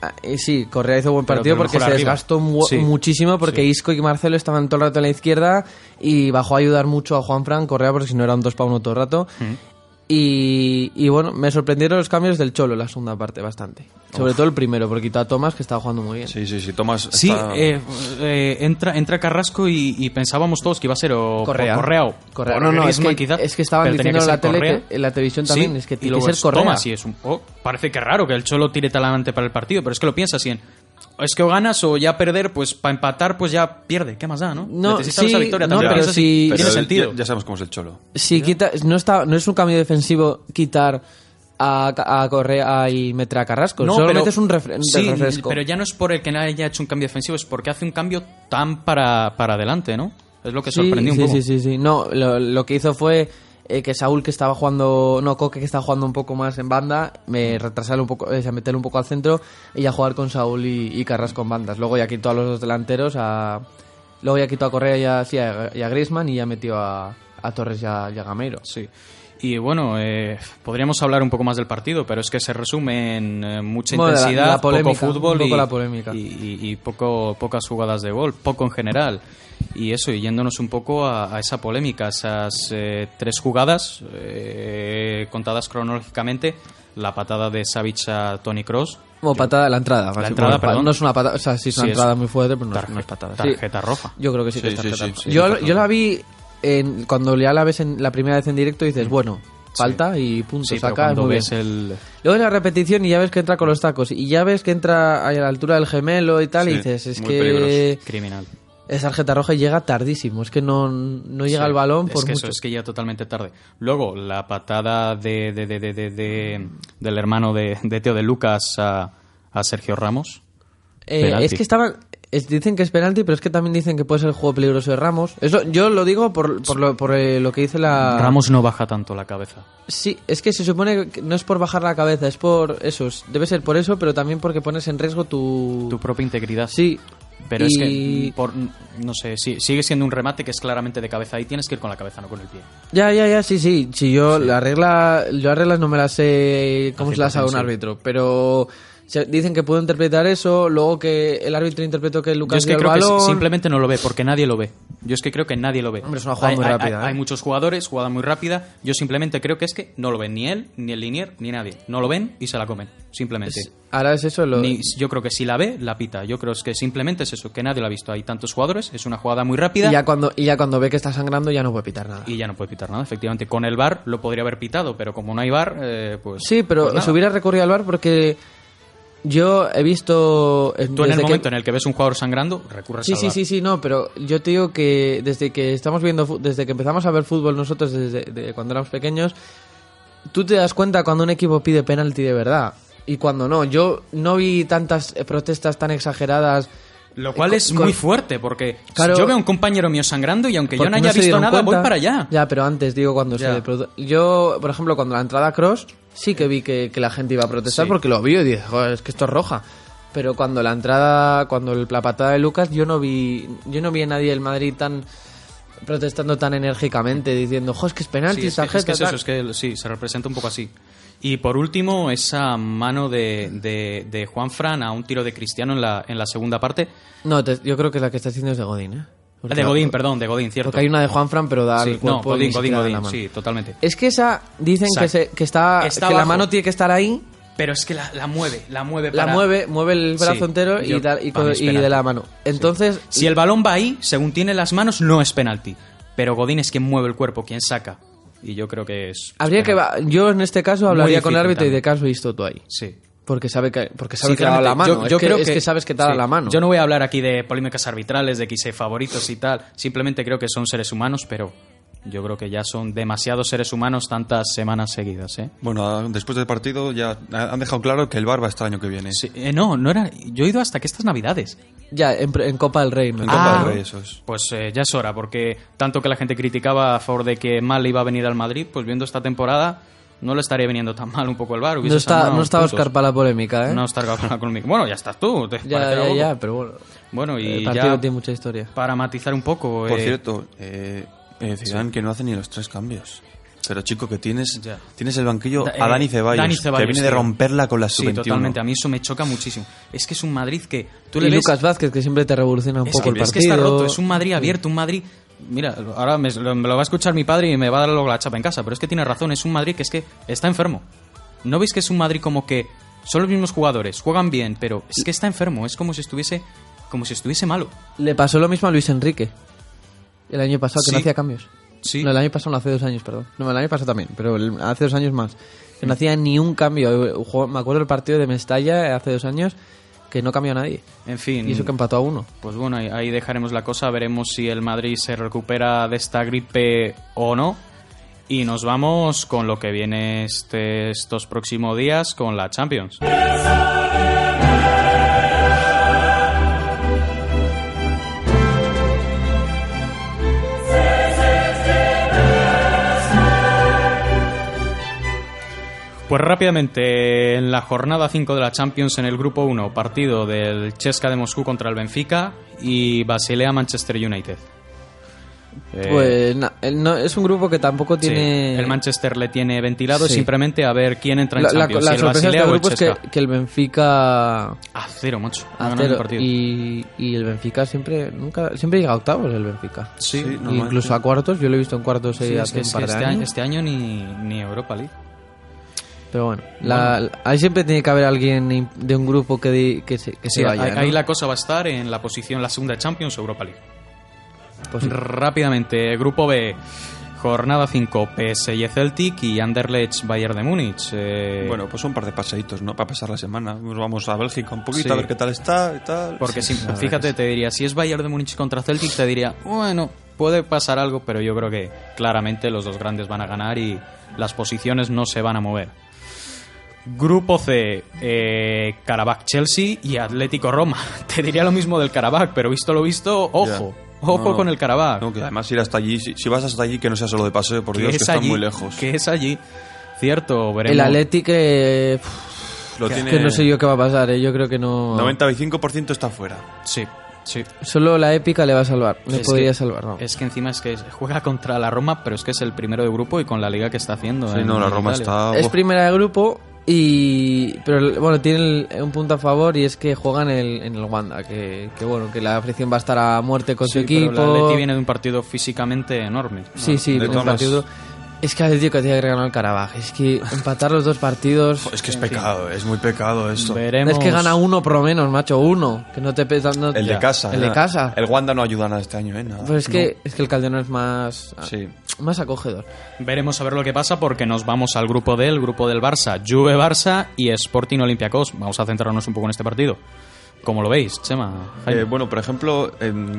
S5: Ah, y sí, Correa hizo buen partido
S1: pero
S5: porque se
S1: arriba.
S5: desgastó mu-
S1: Sí.
S5: muchísimo porque
S1: Sí.
S5: Isco y Marcelo estaban todo el rato en la izquierda y bajó a ayudar mucho a Juan Fran Correa porque si no era un 2 para 1 todo el rato. Y, y bueno, me sorprendieron los cambios del Cholo en la segunda parte bastante. Sobre todo el primero, porque quitó a Tomás que estaba jugando muy bien.
S3: Sí, sí, sí. Tomás.
S1: Sí,
S3: está-
S1: eh, eh, entra, entra Carrasco y, y pensábamos todos que iba a ser o
S5: Correa.
S1: o
S5: Correa. No, no, es que,
S1: quizá,
S5: es que estaban diciendo en la tele, que, en la televisión también,
S1: Sí,
S5: es que tiene que ser
S1: es
S5: Correa.
S1: Thomas, y es un, oh, parece que raro que el Cholo tire talante para el partido, pero es que lo piensas y en, es que o ganas o ya perder, pues para empatar, pues ya pierde. ¿Qué más da, no?
S5: No,
S1: Necesitas
S5: sí,
S1: esa victoria
S5: no,
S1: también.
S5: pero
S1: y
S5: si-
S3: Pero
S1: tiene sentido.
S3: Ya, sabemos cómo es el Cholo.
S5: Si quita, no, está, no es un cambio defensivo quitar a, a Correa y meter a Carrasco.
S1: No,
S5: Solo
S1: pero-
S5: metes un, refre-
S1: sí,
S5: refresco.
S1: pero ya no es por el que haya hecho un cambio defensivo, es porque hace un cambio tan para, para adelante, ¿no? Es lo que
S5: Sí,
S1: sorprendió un
S5: sí,
S1: poco.
S5: Sí, sí, sí. No, lo, lo que hizo fue eh, que Saúl, que estaba jugando, no, Coque, que estaba jugando un poco más en banda, me retrasarle un poco, eh, a meterle un poco al centro y a jugar con Saúl y, y Carrasco en bandas. Luego ya quitó a los dos delanteros, a, luego ya quitó a Correa y a, sí, a, y a Griezmann y ya metió a, a Torres y a, y a Gameiro.
S1: Sí. Y bueno, eh, podríamos hablar un poco más del partido, pero es que se resume en eh, mucha
S5: Bueno,
S1: intensidad,
S5: la polémica,
S1: poco fútbol
S5: poco
S1: y,
S5: la polémica.
S1: y, y- y poco, pocas jugadas de gol, poco en general. Y eso, y yéndonos un poco a, a esa polémica, esas eh, tres jugadas eh, contadas cronológicamente, la patada de Savic a Tony Cross,
S5: Como patada la entrada.
S1: La entrada, perdón.
S5: No es una patada, o sea, sí es una
S1: Sí, es
S5: entrada muy fuerte, pero no, es- no es patada. Sí.
S1: tarjeta roja.
S5: Yo creo que sí que es tarjeta
S3: sí,
S5: roja.
S3: sí,
S5: yo, yo la vi en- cuando ya la ves en la primera vez en directo y dices, bueno, falta y punto,
S1: Sí,
S5: saca, muy
S1: ves
S5: bien.
S1: el...
S5: Luego en la repetición y ya ves que entra con los tacos y ya ves que entra a la altura del gemelo y tal y dices, es
S3: muy
S5: que
S3: peligroso.
S1: Criminal.
S5: Esa tarjeta roja llega tardísimo, es que no, no llega
S1: Sí,
S5: al balón
S1: es
S5: por
S1: que
S5: mucho.
S1: Eso, es que llega totalmente tarde. Luego, la patada de, de- de- de- de- de- del hermano de, Teo de Lucas a, a Sergio Ramos.
S5: Eh, es que estaban. es- dicen que es penalti, pero es que también dicen que puede ser el juego peligroso de Ramos. Eso yo lo digo por, por, lo, por eh, lo que dice la.
S1: Ramos no baja tanto la cabeza.
S5: Sí, es que se supone que no es por bajar la cabeza, es por eso. es- Debe ser por eso, pero también porque pones en riesgo tu.
S1: Tu propia integridad.
S5: Sí.
S1: Pero es que,
S5: y-
S1: por, no sé, sí, sigue siendo un remate que es claramente de cabeza. Ahí tienes que ir con la cabeza, no con el pie.
S5: Ya, ya, ya, sí, sí. Sí, yo la regla, yo las reglas no me las sé cómo se las haga un
S1: 100%, sí.
S5: árbitro, pero se- dicen que puedo interpretar eso, luego que el árbitro interpretó que
S1: Yo
S5: Lucas
S1: es que
S5: dio el
S1: creo que
S5: balón.
S1: simplemente no lo ve, porque nadie lo ve. Yo es que creo que nadie lo ve.
S5: Hombre, es una jugada
S1: Hay-
S5: muy
S1: hay-
S5: rápida,
S1: Hay,
S5: ¿eh?
S1: hay muchos jugadores, jugada muy rápida. Yo simplemente creo que es que no lo ven ni él, ni el linier, ni nadie. No lo ven y se la comen. Simplemente.
S5: Ahora es eso lo...
S1: Ni- yo creo que si la ve, la pita. Yo creo es que simplemente es eso, que nadie lo ha visto. Hay tantos jugadores, es una jugada muy rápida
S5: y ya cuando y ya cuando ve que está sangrando ya no puede pitar nada.
S1: y ya no puede pitar nada. Efectivamente, con el bar lo podría haber pitado, pero como no hay bar, eh, pues.
S5: Sí, pero
S1: pues
S5: se hubiera recurrido al bar porque yo he visto... eh,
S1: Tú en el
S5: desde que-
S1: momento en el que ves un jugador sangrando, recurres
S5: Sí,
S1: al
S5: sí, sí, sí, no, pero yo te digo que desde que estamos viendo, desde que empezamos a ver fútbol nosotros, desde de cuando éramos pequeños, tú te das cuenta cuando un equipo pide penalti de verdad y cuando no. Yo no vi tantas eh, protestas tan exageradas.
S1: Lo cual
S5: Con-
S1: es muy fuerte, porque
S5: Claro.
S1: yo veo a un compañero mío sangrando y aunque yo no haya visto nada, voy
S5: cuenta.
S1: para allá.
S5: Ya, pero antes, digo, cuando
S1: Ya.
S5: se... Yo, por ejemplo, cuando la entrada cross, sí que vi que, que la gente iba a protestar
S1: Sí.
S5: porque lo vio y dije, joder, es que esto es roja. Pero cuando la entrada, cuando el- la patada de Lucas, yo no vi, yo no vi a nadie del Madrid tan protestando tan enérgicamente diciendo, jo, es que es penalti,
S1: Sí, es, que, es que es
S5: tal".
S1: eso, es que sí, se representa un poco así. Y por último, esa mano de, de, de Juan Fran a un tiro de Cristiano en la, en la segunda parte.
S5: No, te- yo creo que la que está haciendo es de Godín, ¿eh? Porque
S1: de Godín, perdón, de Godín, cierto.
S5: Porque hay una de Juan Fran, pero da
S1: Sí,
S5: al cuerpo
S1: no, Godín, Godín, Godín,
S5: la mano.
S1: sí, totalmente.
S5: Es que esa, dicen que, se- que está,
S1: está
S5: que la mano tiene que estar ahí,
S1: Pero es que la, la mueve, la mueve
S5: la mueve, mueve el brazo
S1: Sí,
S5: entero y, da- de la mano. Entonces,
S1: Si el balón va ahí, según tiene las manos, no es penalti. Pero Godín es quien mueve el cuerpo, quien saca. Y yo creo que es.
S5: habría que yo en este caso hablaría con el árbitro y de caso visto tú ahí.
S1: Sí.
S5: Porque sabe que porque sabe que te ha dado
S1: Sinceramente,
S5: la mano.
S1: yo- yo
S5: es, que,
S1: creo
S5: es que sabes que te ha dado
S1: sí.
S5: la mano.
S1: Yo no voy a hablar aquí de polémicas arbitrales, de que favoritos y tal. Simplemente creo que son seres humanos, pero yo creo que ya son demasiados seres humanos tantas semanas seguidas, ¿eh?
S3: Bueno, después del partido ya han dejado claro que el bar va el año que viene.
S1: Sí, eh, no, no era. Yo he ido hasta que estas navidades.
S5: Ya, en, en Copa del Rey. me
S3: En. Copa
S1: Ah.
S3: del Rey, eso es.
S1: Pues eh, ya es hora, porque tanto que la gente criticaba a favor de que mal iba a venir al Madrid, pues viendo esta temporada no le estaría viniendo tan mal un poco el bar.
S5: No está, no está Oscar para la polémica, ¿eh?
S1: No está Oscar conmigo. Bueno, ya estás tú. ¿te
S5: ya, ya, ya, pero bueno.
S1: Bueno, y
S5: el partido
S1: ya
S5: tiene mucha historia.
S1: para matizar un poco.
S3: Por
S1: eh,
S3: cierto, eh, eh, Zidane que no hace ni los tres cambios. Pero chico, que tienes,
S1: Ya.
S3: tienes el banquillo
S1: Da-
S3: a
S1: eh,
S3: Dani Ceballos,
S1: Dani
S3: que
S1: Ceballos,
S3: viene de romperla con la
S1: Sí,
S3: sub-21.
S1: totalmente. A mí eso me choca muchísimo. Es que es un Madrid que tú
S5: Y
S1: le ves...
S5: Lucas Vázquez, que siempre te revoluciona un
S1: es,
S5: poco
S1: que,
S5: el
S1: es que
S5: partido.
S1: está roto. Es un Madrid abierto, un Madrid... Mira, ahora me, lo me lo va a escuchar mi padre y me va a dar luego la chapa en casa, pero es que tiene razón. Es un Madrid que es que está enfermo. ¿No veis que es un Madrid como que son los mismos jugadores, juegan bien, pero es que está enfermo? Es como si estuviese... Como si estuviese malo.
S5: Le pasó lo mismo a Luis Enrique. El año pasado, que
S1: Sí.
S5: no hacía cambios.
S1: Sí.
S5: No, el año pasado no, hace dos años, perdón. No, el año pasado también, pero el- hace dos años más. Que no hacía ni un cambio. Me acuerdo del partido de Mestalla hace dos años que no cambió a nadie.
S1: En fin...
S5: Y eso que empató a uno.
S1: Pues bueno, ahí, ahí dejaremos la cosa, veremos si el Madrid se recupera de esta gripe o no. Y nos vamos con lo que viene este, estos próximos días con la Champions. Pues rápidamente, en la jornada 5 de la Champions en el grupo 1, partido del Chesca de Moscú contra el Benfica y Basilea Manchester United. Eh,
S5: Pues no, es un grupo que tampoco
S1: sí,
S5: tiene...
S1: el Manchester le tiene ventilado
S5: Sí.
S1: simplemente a ver quién entra en
S5: La, la-
S1: Champions,
S5: la
S1: si el
S5: sorpresa de
S1: Basilea
S5: este grupo es que, que el Benfica...
S1: A cero, macho.
S5: a
S1: Ha ganado
S5: cero,
S1: el partido.
S5: y, y el Benfica siempre nunca siempre llega a octavos el Benfica.
S1: Sí,
S5: incluso a cuartos, yo lo he visto en cuartos
S1: Sí, es
S5: hace
S1: que,
S5: un
S1: es
S5: par
S1: que
S5: de
S1: este,
S5: años.
S1: año, este año ni, ni Europa League.
S5: Pero bueno, la- la- ahí siempre tiene que haber alguien de un grupo que, di- que se, que
S1: Sí,
S5: se vaya.
S1: ahí,
S5: ¿no?
S1: ahí la cosa va a estar en la posición, la segunda Champions o Europa League.
S5: Pues sí.
S1: Rápidamente, grupo B, jornada 5, PSG Celtic y Anderlecht Bayern de Múnich. Eh,
S3: Bueno, pues un par de paseitos, ¿no? Para pasar la semana. Nos vamos a Bélgica un poquito
S1: Sí.
S3: a ver qué tal está y tal.
S1: Porque
S3: Sí,
S1: si- fíjate, te diría, si es Bayern de Múnich contra Celtic, te diría, bueno, puede pasar algo, pero yo creo que claramente los dos grandes van a ganar y las posiciones no se van a mover. Grupo C, eh, Karabakh Chelsea y Atlético Roma. Te diría lo mismo del Karabakh, pero visto lo visto, ojo, ojo
S3: No,
S1: con el Karabakh.
S3: No, que además ir hasta allí, si, si vas hasta allí, que no sea solo de paseo, por Dios, que
S1: es
S3: está
S1: allí,
S3: muy lejos.
S1: Que es allí. Cierto, veremos.
S5: El Atleti que, pff,
S3: Lo
S5: que-
S3: tiene
S5: que no sé yo qué va a pasar, ¿eh? yo creo que no...
S3: 95% está fuera.
S1: Sí, sí.
S5: Solo la épica le va a salvar, le
S1: Es
S5: podría
S1: que-
S5: salvar. ¿no?
S1: Es que encima es que juega contra la Roma, pero es que es el primero de grupo y con la liga que está haciendo.
S3: Sí, no, la Roma
S1: Italia.
S3: está...
S5: Es primera de grupo Y pero bueno, tiene un punto a favor y es que juegan el, en el Wanda, que, que, bueno, que la afición va a estar a muerte con su equipo.
S1: Pero el Atleti viene de un partido físicamente enorme.
S5: Sí, sí, de un partido es que Atlético tiene que ganar el Carabaj. Es que empatar los dos partidos.
S3: Es que es pecado, es muy pecado esto.
S5: Es que gana uno por lo menos, macho, uno. Que no te pesa.
S3: el de casa.
S5: El de casa.
S3: El Wanda no ayuda nada este año, ¿eh?
S5: Pues es que, es que el Calderón es más. Sí. Más acogedor.
S1: Veremos a ver lo que pasa porque nos vamos al grupo D, el grupo del Barça, Juve Barça y Sporting Olympiacos. Vamos a centrarnos un poco en este partido. ¿Cómo lo veis, Chema?
S3: Eh, bueno, por ejemplo,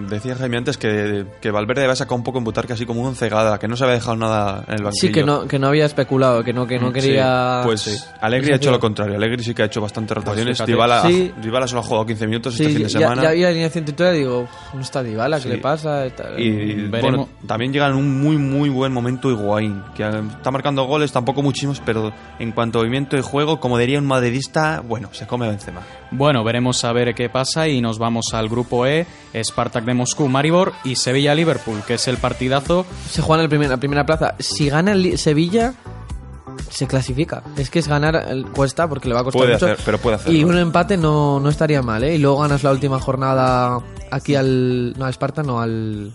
S3: decía Jaime antes que, que Valverde había sacado un poco en Butarque así como un cegada, que no se había dejado nada en el banquillo.
S5: Sí, que no, que no había especulado, que no, que no mm, quería...
S3: Pues Alegri ha hecho lo contrario. Alegri sí que ha hecho bastantes pues rotaciones. Dybala, solo ha jugado 15 minutos este fin de semana.
S5: Ya, había alineación titular y digo, no está Dybala, ¿qué le pasa?
S3: Y, bueno, también llega en un muy, muy buen momento Higuaín, que está marcando goles, tampoco muchísimos, pero en cuanto a movimiento y juego, como diría un madridista, bueno, se come Benzema.
S1: Bueno, veremos a ver qué pasa y nos vamos al grupo E, Spartak de Moscú, Maribor y Sevilla-Liverpool, que es el partidazo.
S5: Se juega en primer, la primera plaza. Si gana el Sevilla, se clasifica. Es que es ganar cuesta porque le va a costar
S3: puede
S5: mucho.
S3: Hacer, pero puede hacer.
S5: Y un empate no, no estaría mal, ¿eh? Y luego ganas la última jornada aquí al. No, al Sparta, no, al.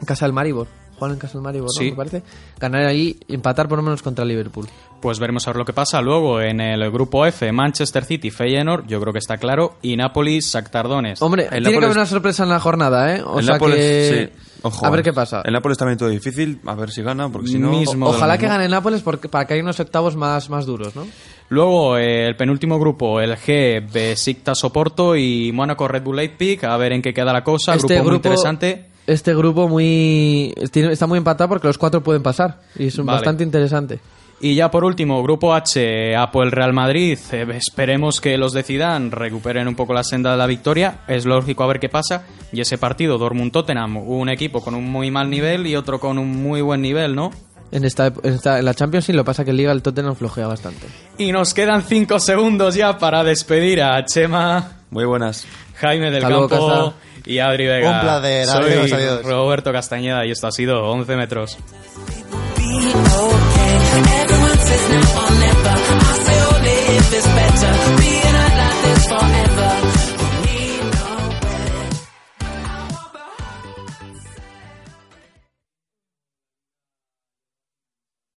S5: En casa del Maribor en casa del Maribor, Me parece. Ganar ahí, empatar por lo menos contra Liverpool.
S1: Pues veremos a ver lo que pasa. Luego en el grupo F, Manchester City, Feyenoord, yo creo que está claro, y Nápoles, Sactardones.
S5: Hombre, tiene que haber una sorpresa en la jornada, ¿eh? O sea que... a ver qué pasa.
S3: El Nápoles también todo difícil, a ver si gana, porque si no...
S5: ojalá que gane el Nápoles porque, para que haya unos octavos más, más duros, ¿no?
S1: Luego eh, el penúltimo grupo, el G, Besiktas Oporto y Mónaco Red Bull Leipzig, a ver en qué queda la cosa.
S5: Este
S1: grupo,
S5: muy
S1: interesante
S5: este grupo muy está muy empatado porque los cuatro pueden pasar y es bastante interesante.
S1: Y ya por último, grupo H, Apple Real Madrid. Eh, esperemos que los decidan recuperen un poco la senda de la victoria. Es lógico a ver qué pasa. Y ese partido, Dortmund Tottenham, un equipo con un muy mal nivel y otro con un muy buen nivel, ¿no?
S5: En, esta, en, la Champions sí lo pasa que en Liga el Tottenham flojea bastante.
S1: Y nos quedan cinco segundos ya para despedir a Chema.
S3: Muy buenas.
S1: Jaime del Campo y Adri Vega.
S4: Un placer,
S1: Soy Roberto Castañeda y esto ha sido 11 metros.
S10: okay. Everyone says now or never. I say oh, all live is better.